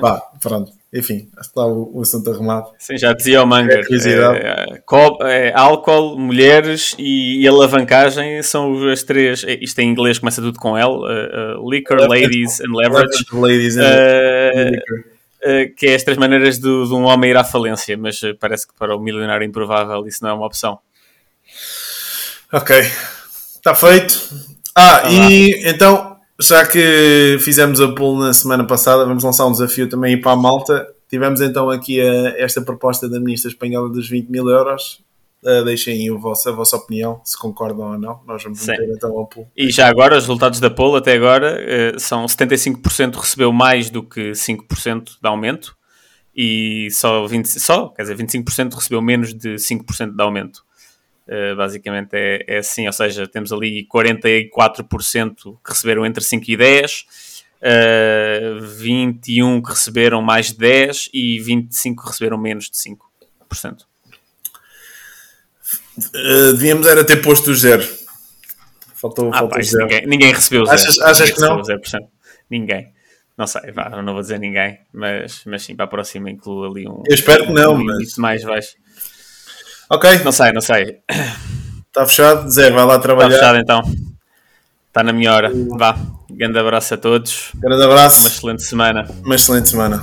S1: Pá, pronto. Enfim, está o, o assunto arrumado.
S2: Sim, já dizia o Manga. É, é, é, álcool, mulheres e, e, alavancagem são as três. É, isto em inglês começa tudo com L: uh, uh, liquor, ladies and leverage. Ladies and uh, que é as três maneiras de, de, um homem ir à falência, mas parece que para o milionário improvável isso não é uma opção.
S1: Ok, está feito. Ah, tá e lá. então já que fizemos a pool na semana passada, vamos lançar um desafio também para a malta. Tivemos então aqui a, esta proposta da ministra espanhola dos 20 mil euros. Uh, deixem aí a vossa, a vossa opinião, se concordam ou não. Nós vamos meter então a pool.
S2: E já agora, os resultados da pool até agora uh, são 75% recebeu mais do que 5% de aumento e só, 20, só quer dizer, 25% recebeu menos de 5% de aumento. Uh, basicamente é, é, assim, ou seja, temos ali 44% que receberam entre 5 e 10, uh, 21 que receberam mais de 10 e 25 que receberam menos de 5%.
S1: Uh, devíamos era ter posto o zero. Faltou,
S2: Ah,
S1: faltou
S2: pá,
S1: zero.
S2: ninguém, ninguém recebeu zero.
S1: Achas- achas
S2: Ninguém
S1: que não?
S2: recebeu 0%. Ninguém. Não sei, vá, não vou dizer ninguém, mas, mas sim, para a próxima incluo ali um.
S1: Eu espero que não,
S2: um
S1: mas-
S2: mais baixo.
S1: Ok,
S2: Não sei, não sei.
S1: está fechado. Zé, vai lá
S2: Está
S1: trabalhar.
S2: fechado então. Está na minha hora. Vá. Grande abraço a todos.
S1: Grande
S2: Uma
S1: abraço.
S2: excelente semana.
S1: Uma excelente semana.